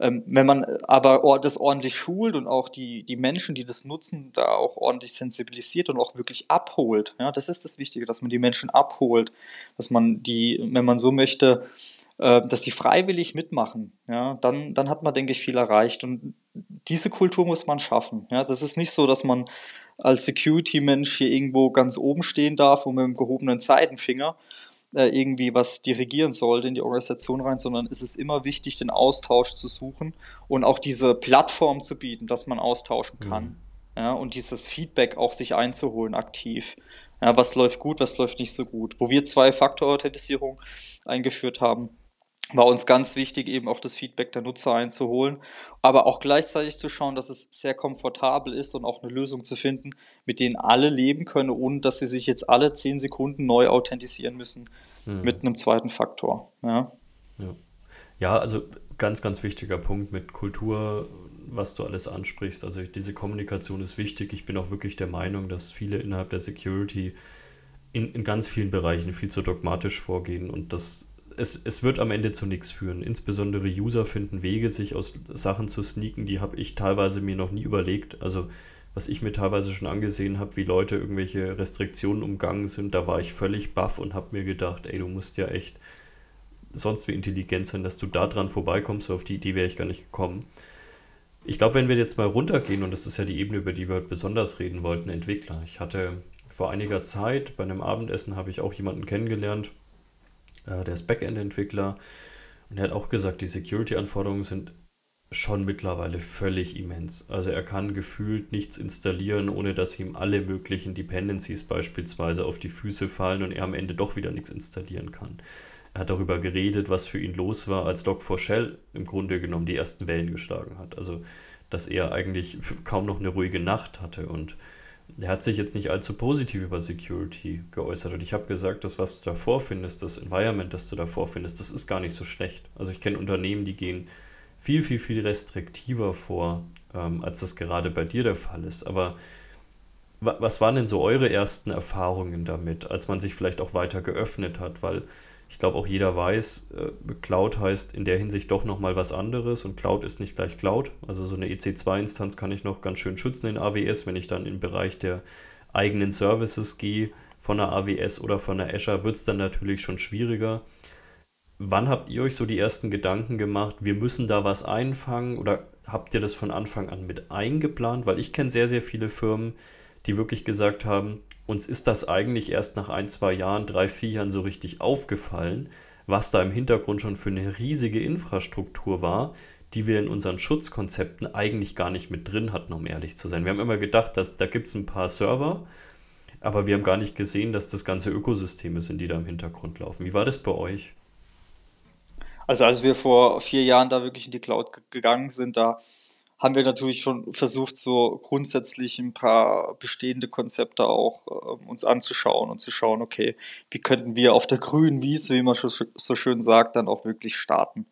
Ähm, wenn man aber das ordentlich schult und auch die, die Menschen, die das nutzen, da auch ordentlich sensibilisiert und auch wirklich abholt, ja, das ist das Wichtige, dass man die Menschen abholt, dass man die, wenn man so möchte, äh, dass die freiwillig mitmachen, ja, dann, dann hat man, denke ich, viel erreicht. Und diese Kultur muss man schaffen. Ja, das ist nicht so, dass man als Security-Mensch hier irgendwo ganz oben stehen darf und mit einem gehobenen Zeidenfinger äh, irgendwie was dirigieren sollte in die Organisation rein, sondern es ist immer wichtig, den Austausch zu suchen und auch diese Plattform zu bieten, dass man austauschen kann. Mhm. Ja, und dieses Feedback auch sich einzuholen aktiv. Ja, was läuft gut, was läuft nicht so gut. Wo wir zwei Faktor-Authentisierung eingeführt haben, war uns ganz wichtig, eben auch das Feedback der Nutzer einzuholen, aber auch gleichzeitig zu schauen, dass es sehr komfortabel ist und auch eine Lösung zu finden, mit denen alle leben können, ohne dass sie sich jetzt alle zehn Sekunden neu authentisieren müssen hm. mit einem zweiten Faktor. Ja. ja. Ja, also ganz, ganz wichtiger Punkt mit Kultur, was du alles ansprichst. Also diese Kommunikation ist wichtig. Ich bin auch wirklich der Meinung, dass viele innerhalb der Security in, in ganz vielen Bereichen viel zu dogmatisch vorgehen und das es, es wird am Ende zu nichts führen. Insbesondere User finden Wege, sich aus Sachen zu sneaken, die habe ich teilweise mir noch nie überlegt. Also was ich mir teilweise schon angesehen habe, wie Leute irgendwelche Restriktionen umgangen sind, da war ich völlig baff und habe mir gedacht, ey, du musst ja echt sonst wie intelligent sein, dass du da dran vorbeikommst, auf die Idee wäre ich gar nicht gekommen. Ich glaube, wenn wir jetzt mal runtergehen, und das ist ja die Ebene, über die wir besonders reden wollten, Entwickler. Ich hatte vor einiger Zeit bei einem Abendessen habe ich auch jemanden kennengelernt, äh, der ist Backend-Entwickler und er hat auch gesagt, die Security-Anforderungen sind schon mittlerweile völlig immens. Also er kann gefühlt nichts installieren, ohne dass ihm alle möglichen Dependencies beispielsweise auf die Füße fallen und er am Ende doch wieder nichts installieren kann. Er hat darüber geredet, was für ihn los war, als Log4Shell im Grunde genommen die ersten Wellen geschlagen hat. Also, dass er eigentlich kaum noch eine ruhige Nacht hatte und er hat sich jetzt nicht allzu positiv über Security geäußert. Und ich habe gesagt, das, was du da vorfindest, das Environment, das du da vorfindest, das ist gar nicht so schlecht. Also ich kenne Unternehmen, die gehen viel, viel, viel restriktiver vor, ähm, als das gerade bei dir der Fall ist. Aber was waren denn so eure ersten Erfahrungen damit, als man sich vielleicht auch weiter geöffnet hat? Weil ich glaube, auch jeder weiß, äh, Cloud heißt in der Hinsicht doch nochmal was anderes und Cloud ist nicht gleich Cloud. Also so eine EC2-Instanz kann ich noch ganz schön schützen in AWS, wenn ich dann im Bereich der eigenen Services gehe, von der AWS oder von der Azure, wird es dann natürlich schon schwieriger. Wann habt ihr euch so die ersten Gedanken gemacht, wir müssen da was einfangen oder habt ihr das von Anfang an mit eingeplant? Weil ich kenne sehr, sehr viele Firmen, die wirklich gesagt haben, uns ist das eigentlich erst nach ein, zwei Jahren, drei, vier Jahren so richtig aufgefallen, was da im Hintergrund schon für eine riesige Infrastruktur war, die wir in unseren Schutzkonzepten eigentlich gar nicht mit drin hatten, um ehrlich zu sein. Wir haben immer gedacht, dass da gibt es ein paar Server, aber wir haben gar nicht gesehen, dass das ganze Ökosysteme sind, die da im Hintergrund laufen. Wie war das bei euch? Also als wir vor vier Jahren da wirklich in die Cloud gegangen sind, da haben wir natürlich schon versucht, so grundsätzlich ein paar bestehende Konzepte auch äh, uns anzuschauen und zu schauen, okay, wie könnten wir auf der grünen Wiese, wie man so schön sagt, dann auch wirklich starten.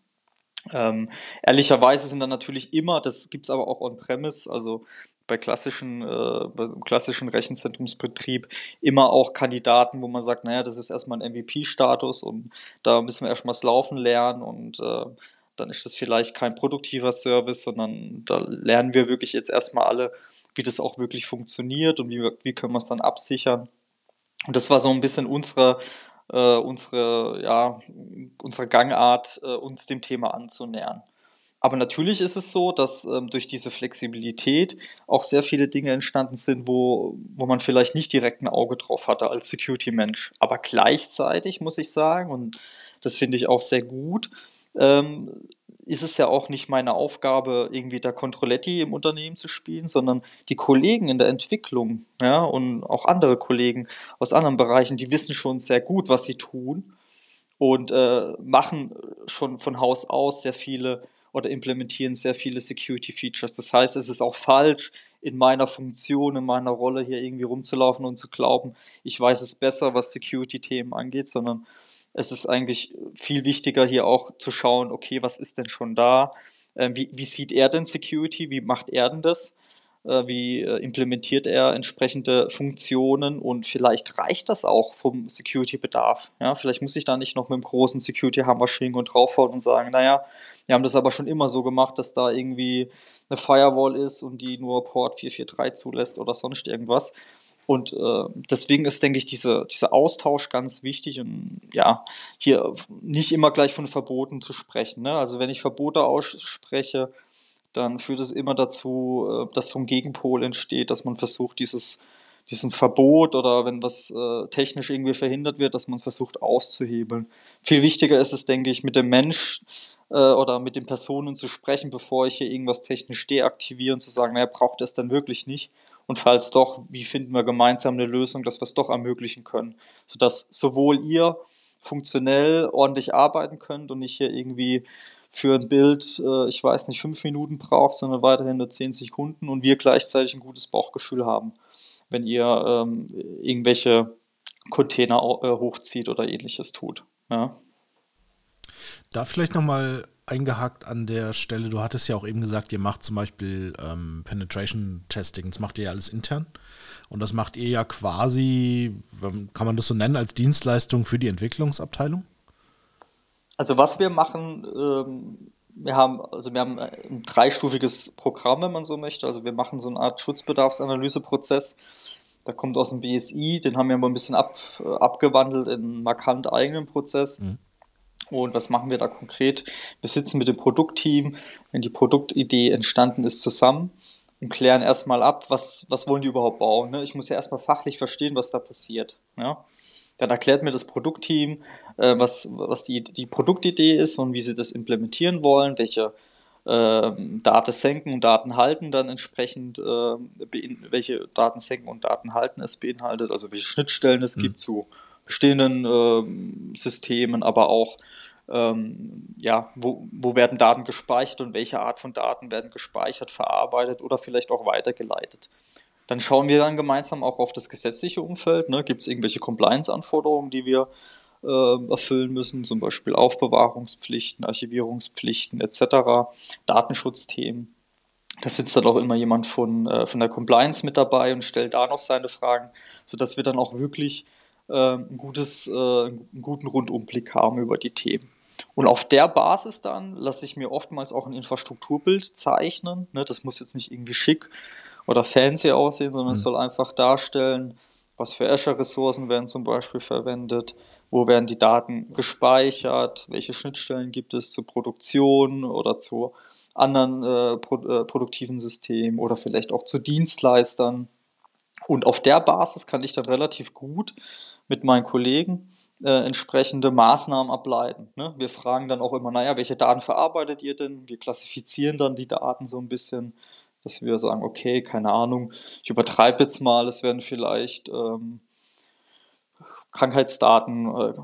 Ähm, ehrlicherweise sind dann natürlich immer, das gibt es aber auch on-premise, also bei klassischen, äh, bei klassischen Rechenzentrumsbetrieb immer auch Kandidaten, wo man sagt, naja, das ist erstmal ein MVP-Status und da müssen wir erstmal das Laufen lernen und äh, dann ist das vielleicht kein produktiver Service, sondern da lernen wir wirklich jetzt erstmal alle, wie das auch wirklich funktioniert und wie, wie können wir es dann absichern. Und das war so ein bisschen unsere, äh, unsere, ja, unsere Gangart, äh, uns dem Thema anzunähern. Aber natürlich ist es so, dass ähm, durch diese Flexibilität auch sehr viele Dinge entstanden sind, wo, wo man vielleicht nicht direkt ein Auge drauf hatte als Security-Mensch. Aber gleichzeitig muss ich sagen, und das finde ich auch sehr gut, ähm, ist es ja auch nicht meine Aufgabe, irgendwie da Controletti im Unternehmen zu spielen, sondern die Kollegen in der Entwicklung, ja, und auch andere Kollegen aus anderen Bereichen, die wissen schon sehr gut, was sie tun und äh, machen schon von Haus aus sehr viele oder implementieren sehr viele Security Features. Das heißt, es ist auch falsch, in meiner Funktion, in meiner Rolle hier irgendwie rumzulaufen und zu glauben, ich weiß es besser, was Security-Themen angeht, sondern es ist eigentlich viel wichtiger, hier auch zu schauen, okay, was ist denn schon da? Äh, wie, wie sieht er denn Security? Wie macht er denn das? Äh, wie äh, implementiert er entsprechende Funktionen und vielleicht reicht das auch vom Security-Bedarf. Ja, vielleicht muss ich da nicht noch mit dem großen Security-Hammer schwingen und draufhauen und sagen, naja, wir haben das aber schon immer so gemacht, dass da irgendwie eine Firewall ist und die nur Port 443 zulässt oder sonst irgendwas. Und äh, deswegen ist, denke ich, diese, dieser Austausch ganz wichtig und ja, hier nicht immer gleich von Verboten zu sprechen. Ne? Also wenn ich Verbote ausspreche, dann führt es immer dazu, äh, dass so ein Gegenpol entsteht, dass man versucht, dieses, diesen Verbot oder wenn was äh, technisch irgendwie verhindert wird, dass man versucht auszuhebeln. Viel wichtiger ist es, denke ich, mit dem Mensch äh, oder mit den Personen zu sprechen, bevor ich hier irgendwas technisch deaktiviere und zu sagen, naja, braucht er es dann wirklich nicht und falls doch, wie finden wir gemeinsam eine Lösung, dass wir es doch ermöglichen können, sodass sowohl ihr funktionell ordentlich arbeiten könnt und nicht hier irgendwie für ein Bild, äh, ich weiß nicht, fünf Minuten braucht, sondern weiterhin nur zehn Sekunden und wir gleichzeitig ein gutes Bauchgefühl haben, wenn ihr ähm, irgendwelche Container äh, hochzieht oder ähnliches tut. Ja. Da vielleicht nochmal eingehakt an der Stelle, du hattest ja auch eben gesagt, ihr macht zum Beispiel ähm, Penetration Testing, das macht ihr ja alles intern. Und das macht ihr ja quasi, kann man das so nennen, als Dienstleistung für die Entwicklungsabteilung? Also was wir machen, ähm, wir haben, also wir haben ein dreistufiges Programm, wenn man so möchte. Also wir machen so eine Art Schutzbedarfsanalyseprozess. Der kommt aus dem BSI, den haben wir aber ein bisschen ab, äh, abgewandelt in einen markant eigenen Prozess. Mhm. Und was machen wir da konkret? Wir sitzen mit dem Produktteam, wenn die Produktidee entstanden ist, zusammen und klären erstmal ab, was, was wollen die überhaupt bauen. Ne? Ich muss ja erstmal fachlich verstehen, was da passiert. Ja? Dann erklärt mir das Produktteam, äh, was, was die, die Produktidee ist und wie sie das implementieren wollen, welche äh, Daten senken und Daten halten dann entsprechend, äh, welche Daten senken und Daten halten es beinhaltet, also welche Schnittstellen es mhm. gibt zu bestehenden äh, Systemen, aber auch ähm, ja, wo, wo werden Daten gespeichert und welche Art von Daten werden gespeichert, verarbeitet oder vielleicht auch weitergeleitet. Dann schauen wir dann gemeinsam auch auf das gesetzliche Umfeld. Ne? Gibt es irgendwelche Compliance-Anforderungen, die wir äh, erfüllen müssen, zum Beispiel Aufbewahrungspflichten, Archivierungspflichten etc., Datenschutzthemen. Da sitzt dann auch immer jemand von, äh, von der Compliance mit dabei und stellt da noch seine Fragen, sodass wir dann auch wirklich ein gutes, äh, einen guten Rundumblick haben über die Themen. Und auf der Basis dann lasse ich mir oftmals auch ein Infrastrukturbild zeichnen. Ne, das muss jetzt nicht irgendwie schick oder fancy aussehen, sondern mhm. es soll einfach darstellen, was für Azure-Ressourcen werden zum Beispiel verwendet, wo werden die Daten gespeichert, welche Schnittstellen gibt es zur Produktion oder zu anderen äh, pro, äh, produktiven Systemen oder vielleicht auch zu Dienstleistern. Und auf der Basis kann ich dann relativ gut mit meinen Kollegen äh, entsprechende Maßnahmen ableiten. Ne? Wir fragen dann auch immer, naja, welche Daten verarbeitet ihr denn? Wir klassifizieren dann die Daten so ein bisschen, dass wir sagen, okay, keine Ahnung, ich übertreibe jetzt mal, es werden vielleicht ähm, Krankheitsdaten äh,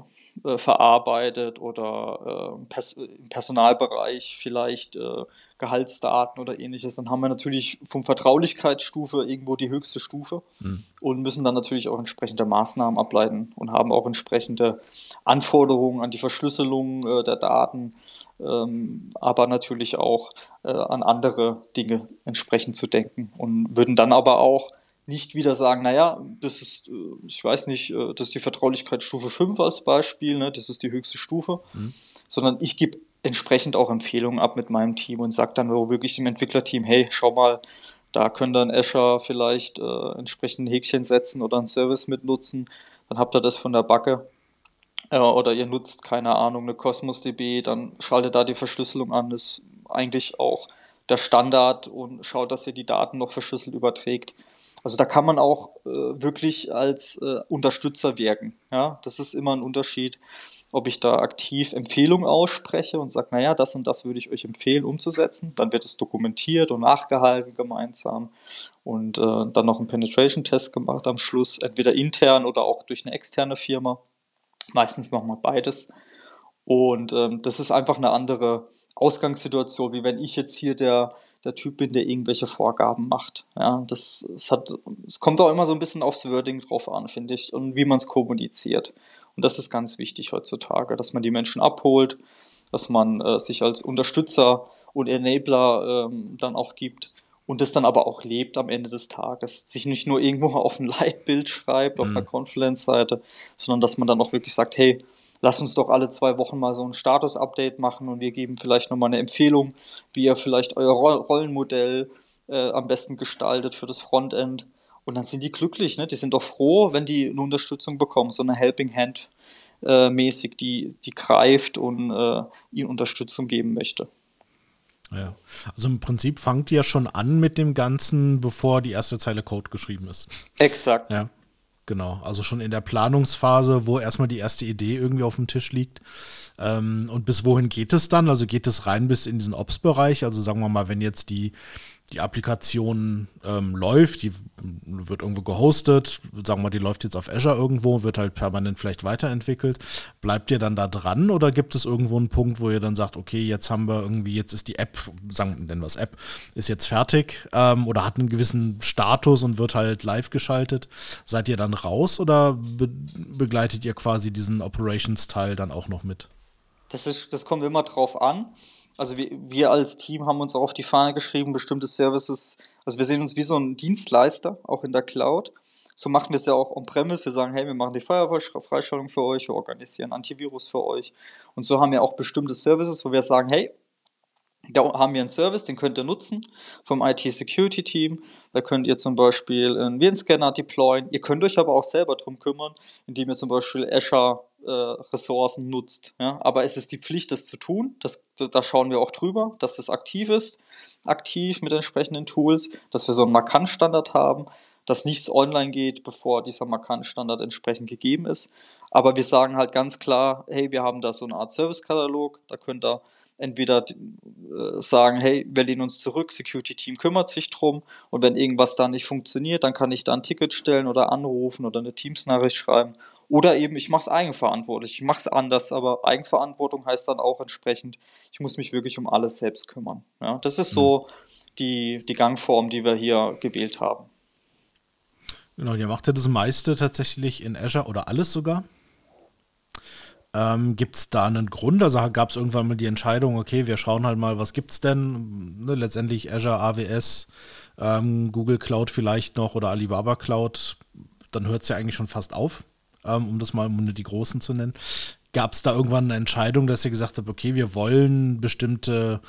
äh, verarbeitet oder äh, Pers im Personalbereich vielleicht äh, Gehaltsdaten oder ähnliches, dann haben wir natürlich vom Vertraulichkeitsstufe irgendwo die höchste Stufe mhm. und müssen dann natürlich auch entsprechende Maßnahmen ableiten und haben auch entsprechende Anforderungen an die Verschlüsselung äh, der Daten, ähm, aber natürlich auch äh, an andere Dinge entsprechend zu denken und würden dann aber auch nicht wieder sagen, naja, das ist, äh, ich weiß nicht, äh, das ist die Vertraulichkeitsstufe 5 als Beispiel, ne, das ist die höchste Stufe, mhm. sondern ich gebe entsprechend auch Empfehlungen ab mit meinem Team und sage dann wirklich dem Entwicklerteam, hey, schau mal, da könnt ihr in Azure vielleicht äh, entsprechend ein Häkchen setzen oder einen Service mitnutzen, dann habt ihr das von der Backe. Äh, oder ihr nutzt, keine Ahnung, eine Cosmos DB, dann schaltet da die Verschlüsselung an, das ist eigentlich auch der Standard und schaut, dass ihr die Daten noch verschlüsselt überträgt. Also da kann man auch äh, wirklich als äh, Unterstützer wirken. Ja? Das ist immer ein Unterschied, ob ich da aktiv Empfehlungen ausspreche und sage, naja, das und das würde ich euch empfehlen umzusetzen. Dann wird es dokumentiert und nachgehalten gemeinsam und äh, dann noch ein Penetration-Test gemacht am Schluss, entweder intern oder auch durch eine externe Firma. Meistens machen wir beides. Und ähm, das ist einfach eine andere Ausgangssituation, wie wenn ich jetzt hier der der Typ bin, der irgendwelche Vorgaben macht. Ja, das, es hat, es kommt auch immer so ein bisschen aufs Wording drauf an, finde ich, und wie man es kommuniziert. Und das ist ganz wichtig heutzutage, dass man die Menschen abholt, dass man äh, sich als Unterstützer und Enabler ähm, dann auch gibt und das dann aber auch lebt am Ende des Tages. Sich nicht nur irgendwo auf ein Leitbild schreibt, auf mhm. einer Confluence-Seite, sondern dass man dann auch wirklich sagt, hey, lass uns doch alle zwei Wochen mal so ein Status-Update machen und wir geben vielleicht nochmal eine Empfehlung, wie ihr vielleicht euer Rollenmodell äh, am besten gestaltet für das Frontend. Und dann sind die glücklich, ne? Die sind doch froh, wenn die eine Unterstützung bekommen, so eine Helping Hand äh, mäßig, die, die greift und äh, ihnen Unterstützung geben möchte. Ja, also im Prinzip fangt ihr ja schon an mit dem Ganzen, bevor die erste Zeile Code geschrieben ist. Exakt. Ja. Genau, also schon in der Planungsphase, wo erstmal die erste Idee irgendwie auf dem Tisch liegt. Ähm, und bis wohin geht es dann? Also geht es rein bis in diesen Ops-Bereich? Also sagen wir mal, wenn jetzt die, die Applikation ähm, läuft, die wird irgendwo gehostet, sagen wir mal, die läuft jetzt auf Azure irgendwo, wird halt permanent vielleicht weiterentwickelt. Bleibt ihr dann da dran oder gibt es irgendwo einen Punkt, wo ihr dann sagt, okay, jetzt haben wir irgendwie, jetzt ist die App, sagen wir es App, ist jetzt fertig ähm, oder hat einen gewissen Status und wird halt live geschaltet. Seid ihr dann raus oder be begleitet ihr quasi diesen Operations-Teil dann auch noch mit? Das, ist, das kommt immer drauf an. Also wir, wir als Team haben uns auch auf die Fahne geschrieben, bestimmte Services, also wir sehen uns wie so ein Dienstleister, auch in der Cloud. So machen wir es ja auch on-premise. Wir sagen, hey, wir machen die Firewall-Freistellung für euch, wir organisieren Antivirus für euch. Und so haben wir auch bestimmte Services, wo wir sagen, hey, da haben wir einen Service, den könnt ihr nutzen vom IT-Security-Team. Da könnt ihr zum Beispiel einen Virenscanner deployen. Ihr könnt euch aber auch selber drum kümmern, indem ihr zum Beispiel Azure-Ressourcen äh, nutzt. Ja? Aber es ist die Pflicht, das zu tun. Das, da schauen wir auch drüber, dass es aktiv ist, aktiv mit entsprechenden Tools, dass wir so einen Markant-Standard haben, dass nichts online geht, bevor dieser Markant-Standard entsprechend gegeben ist. Aber wir sagen halt ganz klar, hey, wir haben da so eine Art Service-Katalog, da könnt ihr entweder äh, sagen, hey, wir lehnen uns zurück, Security Team kümmert sich drum und wenn irgendwas da nicht funktioniert, dann kann ich da ein Ticket stellen oder anrufen oder eine Teams-Nachricht schreiben oder eben ich mache es eigenverantwortlich, ich mache es anders, aber Eigenverantwortung heißt dann auch entsprechend, ich muss mich wirklich um alles selbst kümmern. Ja, das ist so mhm. die, die Gangform, die wir hier gewählt haben. Genau, ihr macht ja das meiste tatsächlich in Azure oder alles sogar. Ähm, gibt es da einen Grund? Also gab es irgendwann mal die Entscheidung, okay, wir schauen halt mal, was gibt es denn? Ne, letztendlich Azure, AWS, ähm, Google Cloud vielleicht noch oder Alibaba Cloud. Dann hört es ja eigentlich schon fast auf, ähm, um das mal um die großen zu nennen. Gab es da irgendwann eine Entscheidung, dass ihr gesagt habt, okay, wir wollen bestimmte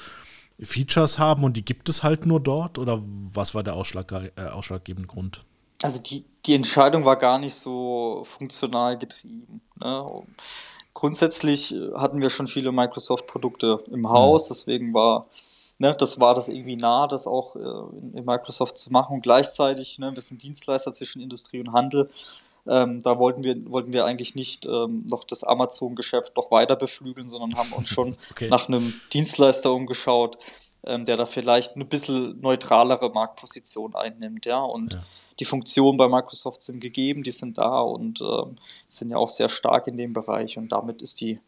Features haben und die gibt es halt nur dort? Oder was war der Ausschlag, äh, ausschlaggebende Grund? Also die, die Entscheidung war gar nicht so funktional getrieben. Ne? grundsätzlich hatten wir schon viele Microsoft-Produkte im mhm. Haus, deswegen war ne, das war das irgendwie nah, das auch äh, in, in, Microsoft zu machen. Und gleichzeitig, ne, wir sind Dienstleister zwischen Industrie und Handel. Ähm, da wollten wir, wollten wir eigentlich nicht ähm, noch das Amazon-Geschäft noch weiter beflügeln, sondern haben uns schon okay. nach einem Dienstleister umgeschaut, ähm, der da vielleicht eine bisschen neutralere Marktposition einnimmt, ja. Und ja die Funktionen bei Microsoft sind gegeben, die sind da und äh, sind ja auch sehr stark in dem Bereich und damit ist die,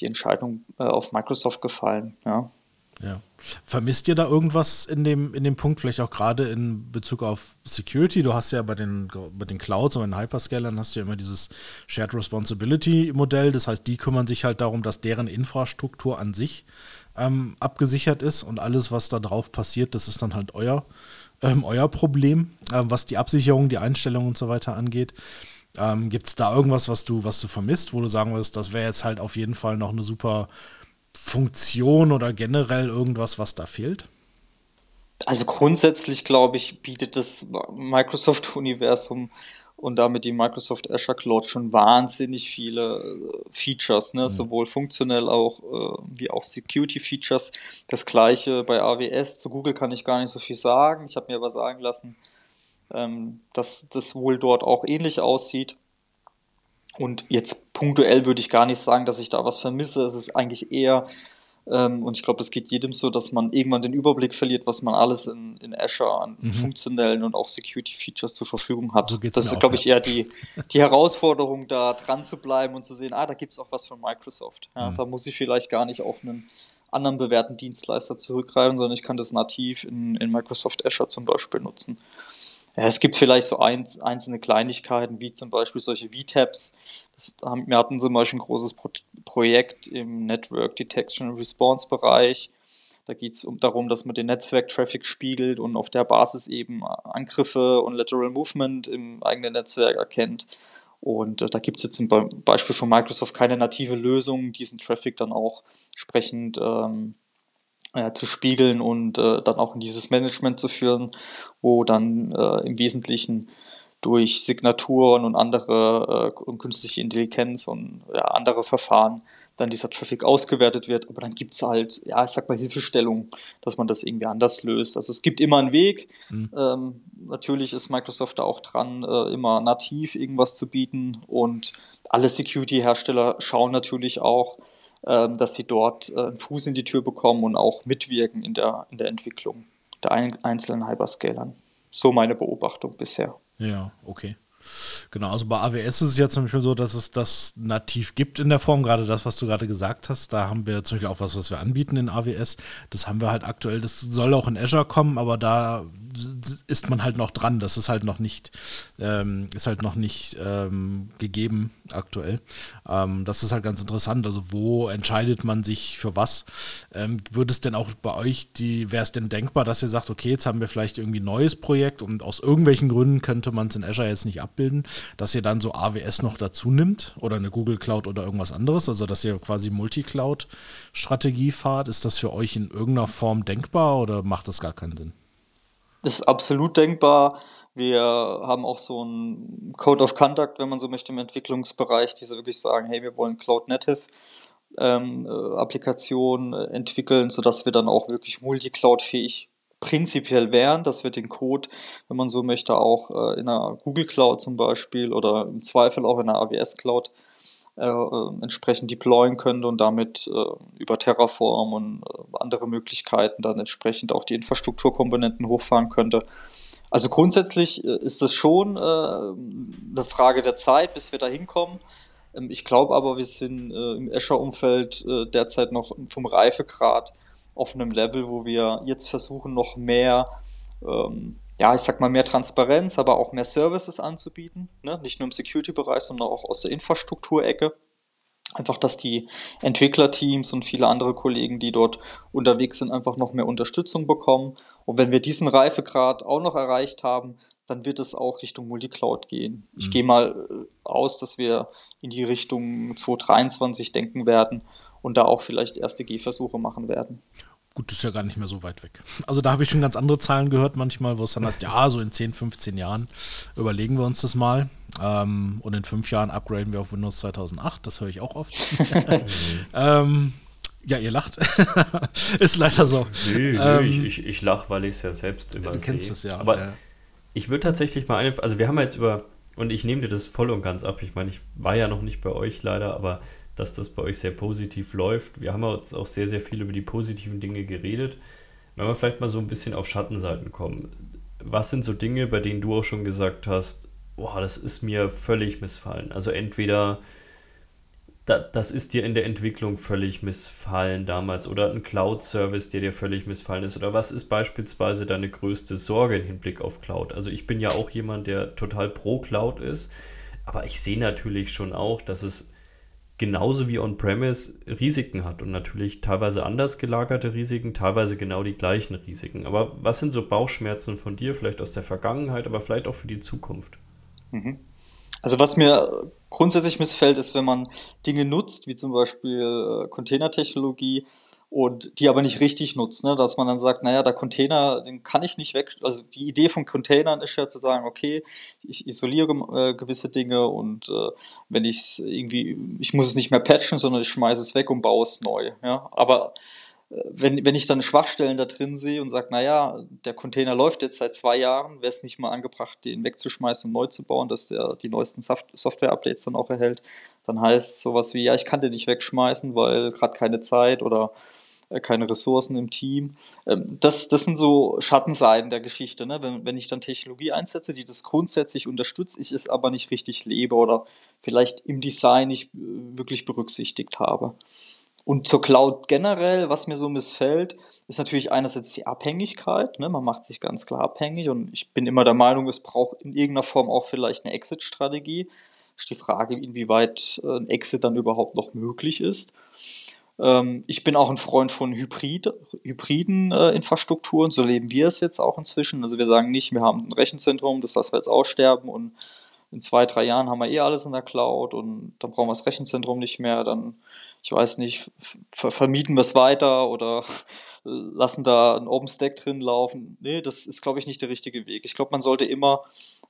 die Entscheidung äh, auf Microsoft gefallen. Ja. Ja. Vermisst ihr da irgendwas in dem, in dem Punkt, vielleicht auch gerade in Bezug auf Security? Du hast ja bei den, bei den Clouds und den Hyperscalern hast du ja immer dieses Shared Responsibility Modell. Das heißt, die kümmern sich halt darum, dass deren Infrastruktur an sich ähm, abgesichert ist und alles, was da drauf passiert, das ist dann halt euer ähm, euer Problem, äh, was die Absicherung, die Einstellung und so weiter angeht. Ähm, Gibt es da irgendwas, was du, was du vermisst, wo du sagen wirst, das wäre jetzt halt auf jeden Fall noch eine super Funktion oder generell irgendwas, was da fehlt? Also grundsätzlich, glaube ich, bietet das Microsoft-Universum und damit die Microsoft Azure Cloud schon wahnsinnig viele äh, Features, ne? Mhm. sowohl funktionell auch äh, wie auch Security Features. Das gleiche bei AWS. Zu Google kann ich gar nicht so viel sagen. Ich habe mir aber sagen lassen, ähm, dass das wohl dort auch ähnlich aussieht. Und jetzt punktuell würde ich gar nicht sagen, dass ich da was vermisse. Es ist eigentlich eher ähm, und ich glaube, es geht jedem so, dass man irgendwann den Überblick verliert, was man alles in, in Azure an mhm. funktionellen und auch Security-Features zur Verfügung hat. So das ist, glaube ich, eher die, die Herausforderung, da dran zu bleiben und zu sehen, ah, da gibt es auch was von Microsoft. Ja, mhm. Da muss ich vielleicht gar nicht auf einen anderen bewährten Dienstleister zurückgreifen, sondern ich kann das nativ in, in Microsoft Azure zum Beispiel nutzen. Es gibt vielleicht so ein, einzelne Kleinigkeiten, wie zum Beispiel solche VTAPs. Das wir hatten zum Beispiel ein großes Pro Projekt im Network Detection and Response Bereich. Da geht es um, darum, dass man den Netzwerktraffic spiegelt und auf der Basis eben Angriffe und Lateral Movement im eigenen Netzwerk erkennt. Und äh, da gibt es jetzt zum Beispiel von Microsoft keine native Lösung, diesen Traffic dann auch entsprechend ähm, äh, zu spiegeln und äh, dann auch in dieses Management zu führen, wo dann äh, im Wesentlichen durch Signaturen und andere äh, und künstliche Intelligenz und ja, andere Verfahren dann dieser Traffic ausgewertet wird. Aber dann gibt es halt, ja, ich sag mal, Hilfestellung, dass man das irgendwie anders löst. Also es gibt immer einen Weg. Mhm. Ähm, natürlich ist Microsoft da auch dran, äh, immer nativ irgendwas zu bieten. Und alle Security-Hersteller schauen natürlich auch, dass sie dort äh, einen Fuß in die Tür bekommen und auch mitwirken in der, in der Entwicklung. der ein, einzelnen Hyperscalern. So meine Beobachtung bisher. Ja, okay. Genau, also bei AWS ist es ja zum Beispiel so, dass es das nativ gibt in der Form, gerade das, was du gerade gesagt hast. Da haben wir zum Beispiel auch was, was wir anbieten in AWS. Das haben wir halt aktuell, das soll auch in Azure kommen, aber da ist man halt noch dran. Das ist halt noch nicht, ähm, ist halt noch nicht ähm, gegeben aktuell. Ähm, das ist halt ganz interessant. Also wo entscheidet man sich für was? Ähm, würde es denn auch bei euch, die, wäre es denn denkbar, dass ihr sagt, okay, jetzt haben wir vielleicht irgendwie ein neues Projekt und aus irgendwelchen Gründen könnte man es in Azure jetzt nicht abbilden, dass ihr dann so AWS noch dazu nimmt oder eine Google Cloud oder irgendwas anderes, also dass ihr quasi Multicloud-Strategie fahrt. Ist das für euch in irgendeiner Form denkbar oder macht das gar keinen Sinn? Das ist absolut denkbar. Wir haben auch so einen Code of Conduct, wenn man so möchte, im Entwicklungsbereich, die so wirklich sagen, hey, wir wollen Cloud Native ähm, äh, Applikationen äh, entwickeln, sodass wir dann auch wirklich multicloud-fähig prinzipiell wären, dass wir den Code, wenn man so möchte, auch äh, in einer Google Cloud zum Beispiel oder im Zweifel auch in einer AWS Cloud äh, entsprechend deployen können und damit äh, über Terraform und andere Möglichkeiten dann entsprechend auch die Infrastrukturkomponenten hochfahren könnte. Also grundsätzlich ist das schon eine Frage der Zeit, bis wir da hinkommen. Ähm, ich glaube aber, wir sind im Azure-Umfeld derzeit noch vom Reifegrad auf einem Level, wo wir jetzt versuchen, noch mehr, ähm, ja, ich sag mal, mehr Transparenz, aber auch mehr Services anzubieten. Ne? Nicht nur im Security-Bereich, sondern auch aus der Infrastrukturecke. Einfach, dass die Entwicklerteams und viele andere Kollegen, die dort unterwegs sind, einfach noch mehr Unterstützung bekommen. Und wenn wir diesen Reifegrad auch noch erreicht haben, dann wird es auch Richtung Multicloud gehen. Ich mhm. gehe mal äh, aus, dass wir in die Richtung 2023 denken werden und da auch vielleicht erste Gehversuche machen werden. Gut, das ist ja gar nicht mehr so weit weg. Also da habe ich schon ganz andere Zahlen gehört manchmal, wo es dann heißt, ja, so in 10, 15 Jahren überlegen wir uns das mal. Ähm, und in fünf Jahren upgraden wir auf Windows 2008. Das höre ich auch oft. ähm, ja, ihr lacht. ist leider so. Nö, nö ähm, ich, ich, ich lache, weil ich es ja selbst immer sehe. Du kennst es ja. Aber ja. ich würde tatsächlich mal eine, also wir haben jetzt über, und ich nehme dir das voll und ganz ab. Ich meine, ich war ja noch nicht bei euch leider, aber dass das bei euch sehr positiv läuft. Wir haben jetzt auch sehr, sehr viel über die positiven Dinge geredet. Wenn wir vielleicht mal so ein bisschen auf Schattenseiten kommen. Was sind so Dinge, bei denen du auch schon gesagt hast, boah, das ist mir völlig missfallen? Also entweder da, das ist dir in der Entwicklung völlig missfallen damals oder ein Cloud-Service, der dir völlig missfallen ist? Oder was ist beispielsweise deine größte Sorge im Hinblick auf Cloud? Also ich bin ja auch jemand, der total pro Cloud ist, aber ich sehe natürlich schon auch, dass es genauso wie On-Premise Risiken hat und natürlich teilweise anders gelagerte Risiken, teilweise genau die gleichen Risiken. Aber was sind so Bauchschmerzen von dir, vielleicht aus der Vergangenheit, aber vielleicht auch für die Zukunft? Mhm. Also was mir grundsätzlich missfällt, ist, wenn man Dinge nutzt, wie zum Beispiel äh, Containertechnologie, und die aber nicht richtig nutzt, ne? dass man dann sagt, naja, der Container, den kann ich nicht weg, also die Idee von Containern ist ja zu sagen, okay, ich isoliere äh, gewisse Dinge und äh, wenn ich es irgendwie, ich muss es nicht mehr patchen, sondern ich schmeiße es weg und baue es neu, ja, aber äh, wenn, wenn ich dann Schwachstellen da drin sehe und sage, naja, der Container läuft jetzt seit zwei Jahren, wäre es nicht mal angebracht, den wegzuschmeißen und neu zu bauen, dass der die neuesten Software-Updates dann auch erhält, dann heißt sowas wie, ja, ich kann den nicht wegschmeißen, weil gerade keine Zeit oder keine Ressourcen im Team. Ähm, das, das sind so Schattenseiten der Geschichte. Ne? Wenn, wenn ich dann Technologie einsetze, die das grundsätzlich unterstützt, ich es aber nicht richtig lebe oder vielleicht im Design nicht äh, wirklich berücksichtigt habe. Und zur Cloud generell, was mir so missfällt, ist natürlich einerseits die Abhängigkeit. Ne? Man macht sich ganz klar abhängig und ich bin immer der Meinung, es braucht in irgendeiner Form auch vielleicht eine Exit-Strategie. Ist die Frage, inwieweit äh, ein Exit dann überhaupt noch möglich ist. Ähm, ich bin auch ein Freund von Hybrid, hybriden äh, Infrastrukturen, so leben wir es jetzt auch inzwischen. Also wir sagen nicht, wir haben ein Rechenzentrum, das lassen wir jetzt aussterben und in zwei, drei Jahren haben wir eh alles in der Cloud und dann brauchen wir das Rechenzentrum nicht mehr, dann, ich weiß nicht, vermieten wir es weiter oder lassen da ein OpenStack drin laufen. Nee, das ist, glaube ich, nicht der richtige Weg. Ich glaube, man sollte immer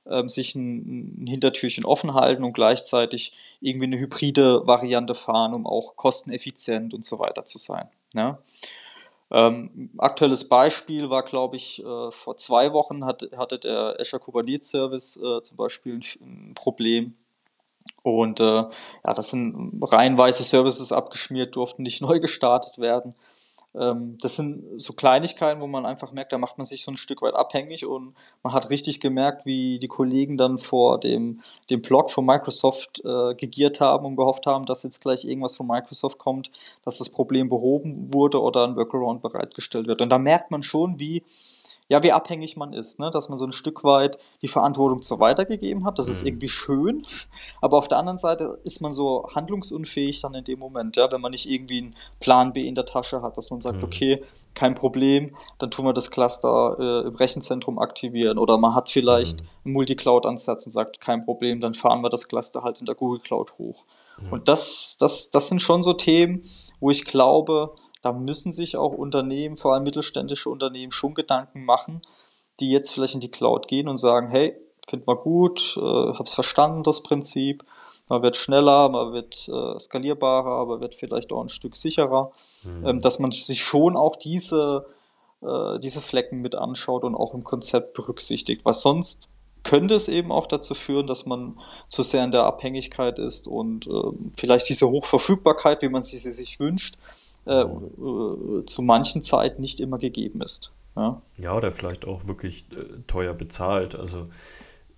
ähm, sich ein, ein, Hintertürchen offen halten und gleichzeitig irgendwie eine hybride Variante fahren, um auch kosteneffizient und so weiter zu sein. Ja? Ähm, aktuelles Beispiel war, glaube ich, äh, vor zwei Wochen hat, hatte der Azure Kubernetes Service äh, zum Beispiel ein, ein Problem. Und äh, ja, das sind reihenweise Services abgeschmiert, durften nicht neu gestartet werden. Ähm, das sind so Kleinigkeiten, wo man einfach merkt, da macht man sich so ein Stück weit abhängig und man hat richtig gemerkt, wie die Kollegen dann vor dem, dem Blog von Microsoft äh, gegiert haben und gehofft haben, dass jetzt gleich irgendwas von Microsoft kommt, dass das Problem behoben wurde oder ein Workaround bereitgestellt wird. Und da merkt man schon, wie ja, wie abhängig man ist, ne? dass man so ein Stück weit die Verantwortung so weitergegeben hat. Das mhm. ist irgendwie schön, aber auf der anderen Seite ist man so handlungsunfähig dann in dem Moment, ja, wenn man nicht irgendwie einen Plan B in der Tasche hat, dass man sagt, mhm. okay, kein Problem, dann tun wir das Cluster äh, im Rechenzentrum aktivieren oder man hat vielleicht mhm. einen Multicloud-Ansatz und sagt, kein Problem, dann fahren wir das Cluster halt in der Google Cloud hoch. Mhm. Und das, das, das sind schon so Themen, wo ich glaube, da müssen sich auch Unternehmen, vor allem mittelständische Unternehmen, schon Gedanken machen, die jetzt vielleicht in die Cloud gehen und sagen, hey, find mal gut, äh, hab's verstanden, das Prinzip. Man wird schneller, man wird äh, skalierbarer, aber wird vielleicht auch ein Stück sicherer. Mhm. Ähm, dass man sich schon auch diese, äh, diese Flecken mit anschaut und auch im Konzept berücksichtigt. Weil sonst könnte es eben auch dazu führen, dass man zu sehr in der Abhängigkeit ist und ähm, vielleicht diese Hochverfügbarkeit, wie man sie sich wünscht, äh, zu manchen Zeiten nicht immer gegeben ist. Ja, ja oder vielleicht auch wirklich äh, teuer bezahlt. Also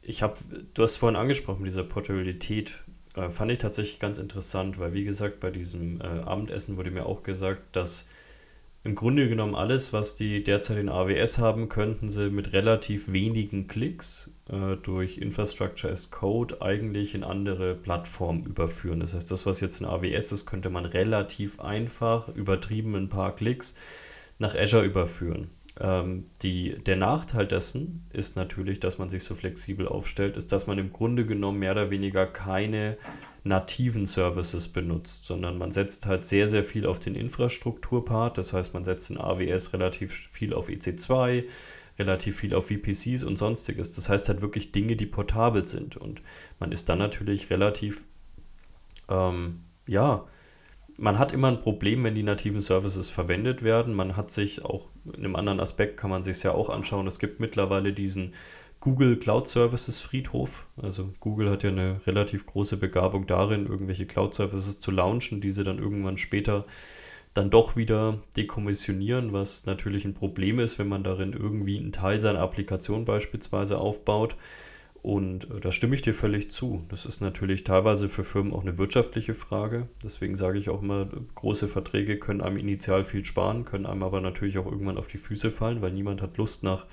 ich habe, du hast vorhin angesprochen, diese Portabilität, äh, fand ich tatsächlich ganz interessant, weil wie gesagt, bei diesem äh, Abendessen wurde mir auch gesagt, dass im Grunde genommen alles, was die derzeit in AWS haben, könnten sie mit relativ wenigen Klicks äh, durch Infrastructure as Code eigentlich in andere Plattformen überführen. Das heißt, das, was jetzt in AWS ist, könnte man relativ einfach, übertrieben ein paar Klicks, nach Azure überführen. Ähm, die, der Nachteil dessen ist natürlich, dass man sich so flexibel aufstellt, ist, dass man im Grunde genommen mehr oder weniger keine nativen Services benutzt, sondern man setzt halt sehr, sehr viel auf den Infrastrukturpart. Das heißt, man setzt in AWS relativ viel auf EC2, relativ viel auf VPCs und sonstiges. Das heißt halt wirklich Dinge, die portabel sind. Und man ist dann natürlich relativ, ähm, ja, man hat immer ein Problem, wenn die nativen Services verwendet werden. Man hat sich auch, in einem anderen Aspekt kann man sich ja auch anschauen, es gibt mittlerweile diesen Google Cloud Services Friedhof. Also Google hat ja eine relativ große Begabung darin, irgendwelche Cloud Services zu launchen, die sie dann irgendwann später dann doch wieder dekommissionieren, was natürlich ein Problem ist, wenn man darin irgendwie einen Teil seiner Applikation beispielsweise aufbaut. Und äh, da stimme ich dir völlig zu. Das ist natürlich teilweise für Firmen auch eine wirtschaftliche Frage. Deswegen sage ich auch immer, große Verträge können einem initial viel sparen, können einem aber natürlich auch irgendwann auf die Füße fallen, weil niemand hat Lust nach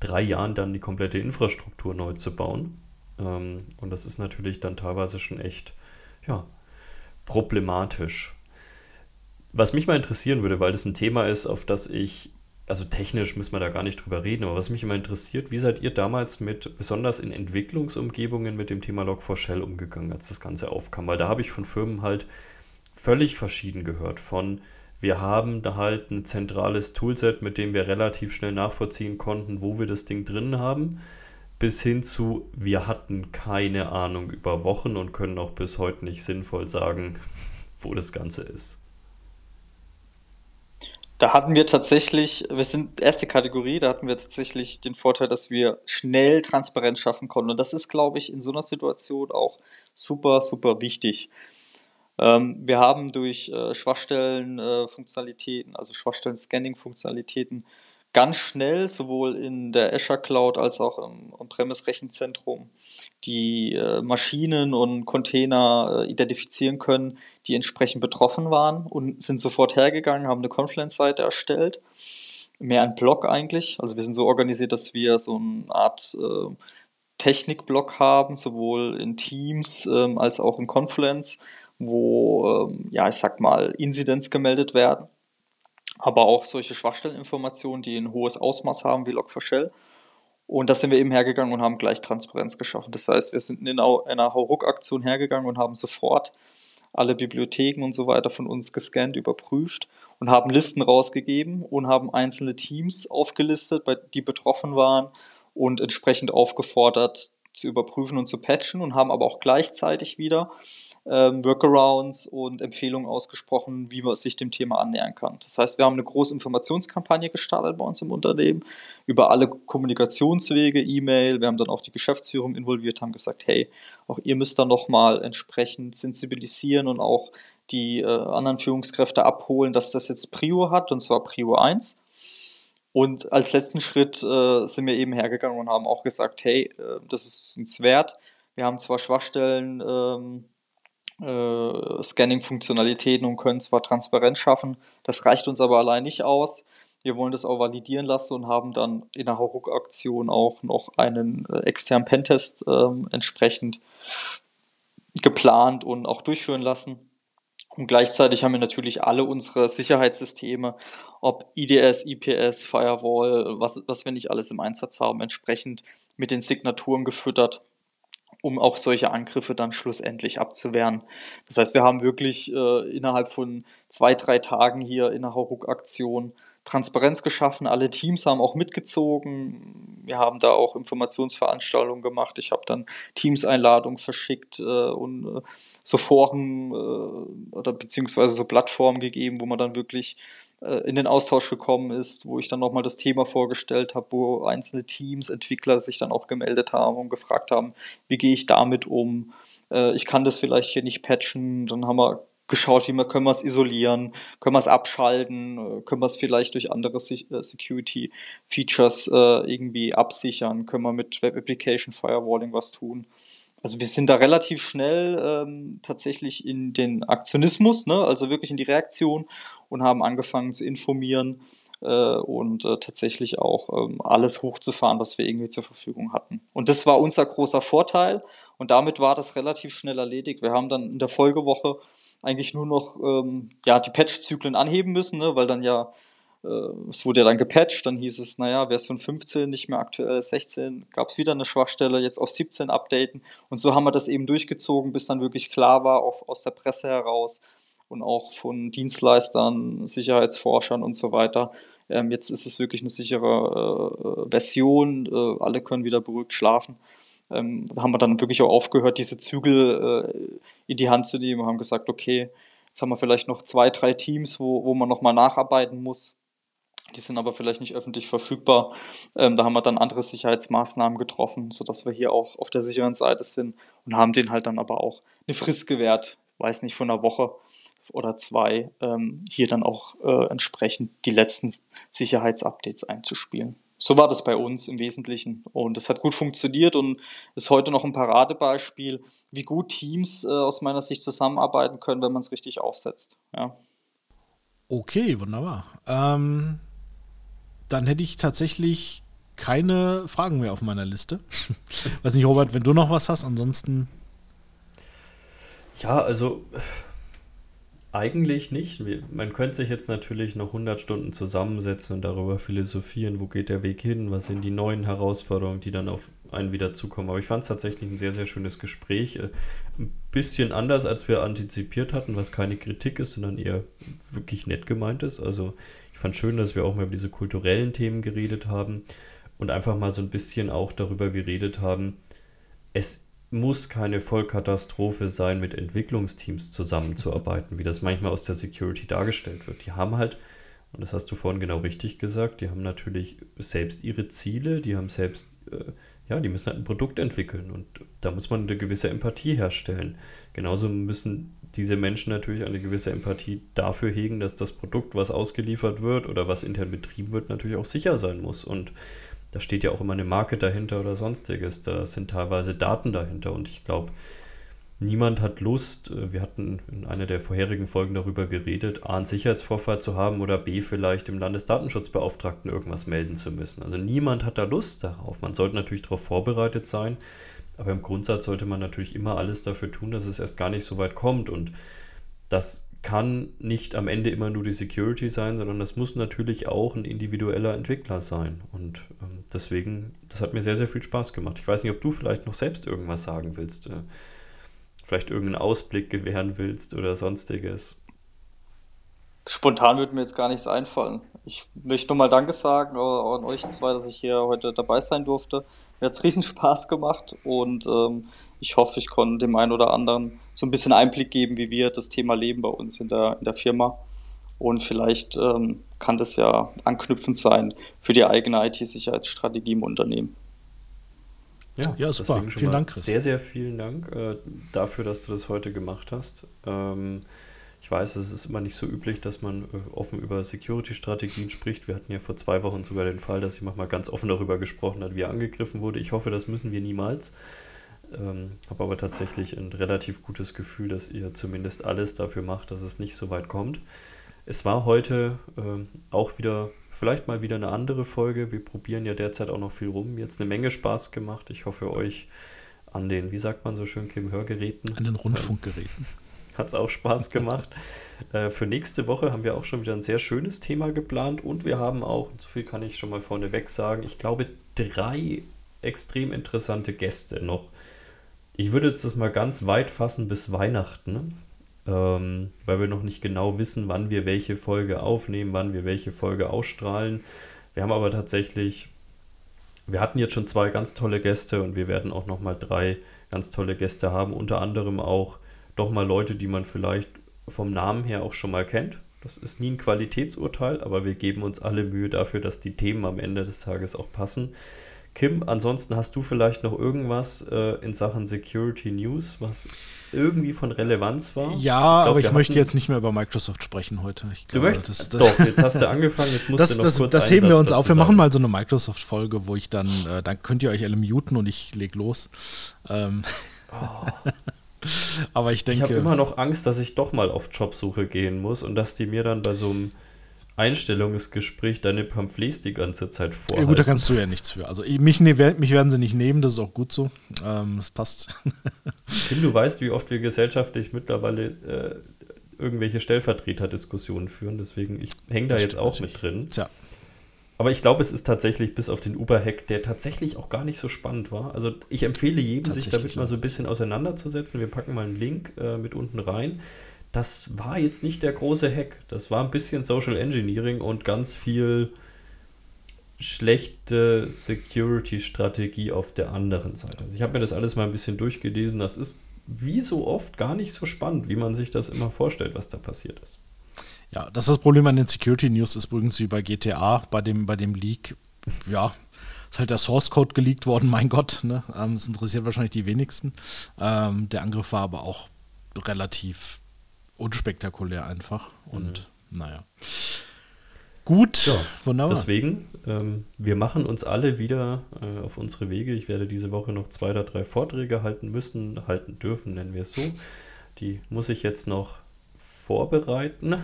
drei Jahren dann die komplette Infrastruktur neu zu bauen. Ähm, und das ist natürlich dann teilweise schon echt, ja, problematisch. Was mich mal interessieren würde, weil das ein Thema ist, auf das ich, also technisch müssen wir da gar nicht drüber reden, aber was mich immer interessiert, wie seid ihr damals mit, besonders in Entwicklungsumgebungen, mit dem Thema Log4Shell umgegangen, als das Ganze aufkam? Weil da habe ich von Firmen halt völlig verschieden gehört. Von wir haben da halt ein zentrales Toolset, mit dem wir relativ schnell nachvollziehen konnten, wo wir das Ding drin haben, bis hin zu, wir hatten keine Ahnung über Wochen und können auch bis heute nicht sinnvoll sagen, wo das Ganze ist. Da hatten wir tatsächlich, wir sind erste Kategorie, da hatten wir tatsächlich den Vorteil, dass wir schnell Transparenz schaffen konnten. Und das ist, glaube ich, in so einer Situation auch super, super wichtig. Ähm, wir haben durch äh, Schwachstellen-Funktionalitäten, äh, also Schwachstellen-Scanning-Funktionalitäten, ganz schnell sowohl in der Azure Cloud als auch im On-Premise-Rechenzentrum die äh, Maschinen und Container äh, identifizieren können, die entsprechend betroffen waren und sind sofort hergegangen, haben eine Confluence-Seite erstellt. Mehr ein Blog eigentlich. Also wir sind so organisiert, dass wir so eine Art äh, Technik-Blog haben, sowohl in Teams ähm, als auch in Confluence wo, ähm, ja, ich sag mal, Inzidenz gemeldet werden, aber auch solche Schwachstelleninformationen, die ein hohes Ausmaß haben, wie Log4Shell. Und da sind wir eben hergegangen und haben gleich Transparenz geschaffen. Das heißt, wir sind in einer Hauruck-Aktion hergegangen und haben sofort alle Bibliotheken und so weiter von uns gescannt, überprüft und haben Listen rausgegeben und haben einzelne Teams aufgelistet, die betroffen waren und entsprechend aufgefordert zu überprüfen und zu patchen und haben aber auch gleichzeitig wieder ähm, Workarounds und Empfehlungen ausgesprochen, wie man sich dem Thema annähern kann. Das heißt, wir haben eine große Informationskampagne gestartet bei uns im Unternehmen über alle Kommunikationswege, E-Mail. Wir haben dann auch die Geschäftsführung involviert, haben gesagt, hey, auch ihr müsst dann nochmal entsprechend sensibilisieren und auch die äh, anderen Führungskräfte abholen, dass das jetzt Prio hat, und zwar Prio 1. Und als letzten Schritt äh, sind wir eben hergegangen und haben auch gesagt, hey, äh, das ist uns wert. Wir haben zwar Schwachstellen, ähm, äh, Scanning-Funktionalitäten und können zwar Transparenz schaffen, das reicht uns aber allein nicht aus. Wir wollen das auch validieren lassen und haben dann in der Hauruck-Aktion auch noch einen äh, externen Pentest ähm, entsprechend geplant und auch durchführen lassen. Und gleichzeitig haben wir natürlich alle unsere Sicherheitssysteme, ob IDS, IPS, Firewall, was, was wir nicht alles im Einsatz haben, entsprechend mit den Signaturen gefüttert, um auch solche Angriffe dann schlussendlich abzuwehren. Das heißt, wir haben wirklich äh, innerhalb von zwei, drei Tagen hier in der Hauruck-Aktion Transparenz geschaffen. Alle Teams haben auch mitgezogen. Wir haben da auch Informationsveranstaltungen gemacht. Ich habe dann Teams-Einladungen verschickt äh, und äh, so Foren äh, oder beziehungsweise so Plattformen gegeben, wo man dann wirklich in den Austausch gekommen ist, wo ich dann nochmal das Thema vorgestellt habe, wo einzelne Teams, Entwickler sich dann auch gemeldet haben und gefragt haben, wie gehe ich damit um? Äh, ich kann das vielleicht hier nicht patchen. Dann haben wir geschaut, wie wir können wir es isolieren, können wir es abschalten, äh, können wir es vielleicht durch andere äh, Security Features äh, irgendwie absichern, können wir mit Web Application Firewalling was tun. Also wir sind da relativ schnell ähm, tatsächlich in den Aktionismus, ne? also wirklich in die Reaktion und haben angefangen zu informieren äh, und äh, tatsächlich auch ähm, alles hochzufahren, was wir irgendwie zur Verfügung hatten. Und das war unser großer Vorteil und damit war das relativ schnell erledigt. Wir haben dann in der Folgewoche eigentlich nur noch ähm, ja, die Patch-Zyklen anheben müssen, ne, weil dann ja, es wurde ja dann gepatcht, dann hieß es, naja, Version 15 nicht mehr aktuell, 16 gab es wieder eine Schwachstelle, jetzt auf 17 updaten und so haben wir das eben durchgezogen, bis dann wirklich klar war, auf, aus der Presse heraus und auch von Dienstleistern, Sicherheitsforschern und so weiter. Ähm, jetzt ist es wirklich eine sichere äh, Version, äh, alle können wieder beruhigt schlafen ähm, da haben wir dann wirklich auch aufgehört, diese Zügel äh, in die Hand zu nehmen und haben gesagt, okay, jetzt haben wir vielleicht noch zwei, drei Teams, wo, wo man nochmal nacharbeiten muss. Die sind aber vielleicht nicht öffentlich verfügbar. Ähm, da haben wir dann andere Sicherheitsmaßnahmen getroffen, sodass wir hier auch auf der sicheren Seite sind und haben denen halt dann aber auch eine Frist gewährt, weiß nicht, von einer Woche oder zwei, ähm, hier dann auch äh, entsprechend die letzten Sicherheitsupdates einzuspielen so war das bei uns im Wesentlichen. Und es hat gut funktioniert und ist heute noch ein Paradebeispiel, wie gut Teams äh, aus meiner Sicht zusammenarbeiten können, wenn man es richtig aufsetzt. Ja. Okay, wunderbar. Ähm, dann hätte ich tatsächlich keine Fragen mehr auf meiner Liste. Weiß nicht, Robert, wenn du noch was hast, ansonsten. Ja, also eigentlich nicht. Man könnte sich jetzt natürlich noch 100 Stunden zusammensetzen und darüber philosophieren, wo geht der Weg hin, was sind die neuen Herausforderungen, die dann auf einen wieder zukommen. Aber ich fand es tatsächlich ein sehr, sehr schönes Gespräch. Äh, ein bisschen anders, als wir antizipiert hatten, was keine Kritik ist, sondern eher wirklich nett gemeint ist. Also ich fand schön, dass wir auch mal über diese kulturellen Themen geredet haben und einfach mal so ein bisschen auch darüber geredet haben. Es muss keine Vollkatastrophe sein, mit Entwicklungsteams zusammenzuarbeiten, wie das manchmal aus der Security dargestellt wird. Die haben halt, und das hast du vorhin genau richtig gesagt, die haben natürlich selbst ihre Ziele, die haben selbst, äh, ja, die müssen halt ein Produkt entwickeln und da muss man eine gewisse Empathie herstellen. Genauso müssen diese Menschen natürlich eine gewisse Empathie dafür hegen, dass das Produkt, was ausgeliefert wird oder was intern betrieben wird, natürlich auch sicher sein muss und da steht ja auch immer eine Marke dahinter oder sonstiges. Da sind teilweise Daten dahinter und ich glaube, niemand hat Lust, äh, wir hatten in einer der vorherigen Folgen darüber geredet, A, einen Sicherheitsvorfall zu haben oder B, vielleicht dem Landesdatenschutzbeauftragten irgendwas melden zu müssen. Also niemand hat da Lust darauf. Man sollte natürlich darauf vorbereitet sein, aber im Grundsatz sollte man natürlich immer alles dafür tun, dass es erst gar nicht so weit kommt und das kann nicht am Ende immer nur die Security sein, sondern das muss natürlich auch ein individueller Entwickler sein. Und ähm, deswegen, das hat mir sehr, sehr viel Spaß gemacht. Ich weiß nicht, ob du vielleicht noch selbst irgendwas sagen willst, äh, vielleicht irgendeinen Ausblick gewähren willst oder sonstiges. Spontan würde mir jetzt gar nichts einfallen. Ich möchte nur mal Danke sagen an euch zwei, dass ich hier heute dabei sein durfte. Mir hat es riesen Spaß gemacht und ähm, ich hoffe, ich konnte dem einen oder anderen so ein bisschen Einblick geben, wie wir das Thema leben bei uns in der, in der Firma. Und vielleicht ähm, kann das ja anknüpfend sein für die eigene IT-Sicherheitsstrategie im Unternehmen. Ja, ja super. Vielen Dank, Chris. Sehr, sehr vielen Dank äh, dafür, dass du das heute gemacht hast. Ähm, Ich weiß, es ist immer nicht so üblich, dass man äh, offen über Security-Strategien spricht. Wir hatten ja vor zwei Wochen sogar den Fall, dass jemand mal ganz offen darüber gesprochen hat, wie er angegriffen wurde. Ich hoffe, das müssen wir niemals. Ähm, Habe aber tatsächlich ein relativ gutes Gefühl, dass ihr zumindest alles dafür macht, dass es nicht so weit kommt. Es war heute ähm, auch wieder, vielleicht mal wieder eine andere Folge. Wir probieren ja derzeit auch noch viel rum. Jetzt eine Menge Spaß gemacht. Ich hoffe euch an den, wie sagt man so schön, Kim, Hörgeräten. An den Rundfunkgeräten. Hat es auch Spaß gemacht. äh, für nächste Woche haben wir auch schon wieder ein sehr schönes Thema geplant und wir haben auch, so viel kann ich schon mal vorneweg sagen, ich glaube drei extrem interessante Gäste noch ich würde jetzt das mal ganz weit fassen bis Weihnachten, ähm, weil wir noch nicht genau wissen, wann wir welche Folge aufnehmen, wann wir welche Folge ausstrahlen. Wir haben aber tatsächlich, wir hatten jetzt schon zwei ganz tolle Gäste und wir werden auch noch mal drei ganz tolle Gäste haben, unter anderem auch doch mal Leute, die man vielleicht vom Namen her auch schon mal kennt. Das ist nie ein Qualitätsurteil, aber wir geben uns alle Mühe dafür, dass die Themen am Ende des Tages auch passen. Kim, ansonsten hast du vielleicht noch irgendwas äh, in Sachen Security News, was irgendwie von Relevanz war? Ja, ich glaub, aber ich möchte jetzt nicht mehr über Microsoft sprechen heute. Ich glaube, du möchtest? Das, das, Doch, jetzt hast du angefangen, jetzt musst das, du noch das, kurz Das heben wir uns auf. Wir machen mal so eine Microsoft-Folge, wo ich dann, äh, dann könnt ihr euch alle muten und ich leg los. Ähm. Oh. Aber ich denke. Ich habe immer noch Angst, dass ich doch mal auf Jobsuche gehen muss und dass die mir dann bei so einem Einstellungsgespräch deine Pamphlets die ganze Zeit vor. Ja gut, da kannst du ja nichts für. Also mich, ne, mich werden sie nicht nehmen, das ist auch gut so. Ähm, das passt. Tim, du weißt, wie oft wir gesellschaftlich mittlerweile äh, irgendwelche Stellvertreterdiskussionen führen, deswegen ich hänge da jetzt auch mit drin. Tja. Aber ich glaube, es ist tatsächlich bis auf den Uber-Hack, der tatsächlich auch gar nicht so spannend war. Also ich empfehle jedem, sich damit mal so ein bisschen auseinanderzusetzen. Wir packen mal einen Link äh, mit unten rein das war jetzt nicht der große Hack. Das war ein bisschen Social Engineering und ganz viel schlechte Security-Strategie auf der anderen Seite. Also ich habe mir das alles mal ein bisschen durchgelesen. Das ist wie so oft gar nicht so spannend, wie man sich das immer vorstellt, was da passiert ist. Ja, das ist das Problem an den Security News, ist übrigens wie bei GTA, bei dem, bei dem Leak. Ja, ist halt der Source Code geleakt worden, mein Gott. Ne? Ähm, das interessiert wahrscheinlich die wenigsten. Ähm, der Angriff war aber auch relativ unspektakulär einfach. Und mhm. naja. Gut, ja, wunderbar. Deswegen, ähm, wir machen uns alle wieder äh, auf unsere Wege. Ich werde diese Woche noch zwei oder drei Vorträge halten müssen, halten dürfen, nennen wir es so. Die muss ich jetzt noch vorbereiten.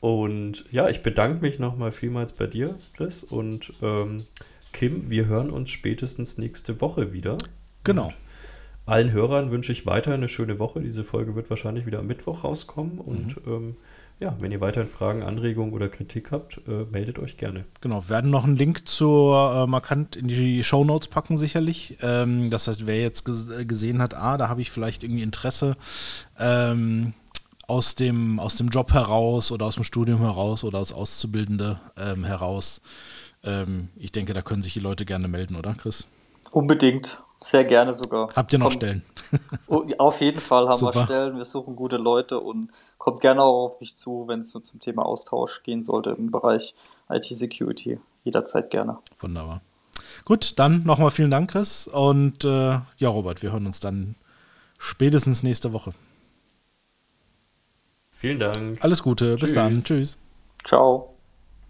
Und ja, ich bedanke mich nochmal vielmals bei dir, Chris. Und ähm, Kim, wir hören uns spätestens nächste Woche wieder. Genau. Und allen Hörern wünsche ich weiter eine schöne Woche. Diese Folge wird wahrscheinlich wieder am Mittwoch rauskommen. Und mhm. ähm, ja, wenn ihr weiterhin Fragen, Anregungen oder Kritik habt, äh, meldet euch gerne. Genau, wir werden noch einen Link zur äh, Markant in die Show Notes packen, sicherlich. Ähm, das heißt, wer jetzt gesehen hat, ah, da habe ich vielleicht irgendwie Interesse ähm, aus, dem, aus dem Job heraus oder aus dem Studium heraus oder als Auszubildende ähm, heraus. Ähm, ich denke, da können sich die Leute gerne melden, oder, Chris? Unbedingt. Sehr gerne sogar. Habt ihr noch kommt, Stellen? Oh, auf jeden Fall haben Super. wir Stellen. Wir suchen gute Leute und kommt gerne auch auf mich zu, wenn es so zum Thema Austausch gehen sollte im Bereich IT-Security. Jederzeit gerne. Wunderbar. Gut, dann nochmal vielen Dank, Chris. Und äh, ja, Robert, wir hören uns dann spätestens nächste Woche. Vielen Dank. Alles Gute. Tschüss. Bis dann. Tschüss. Ciao.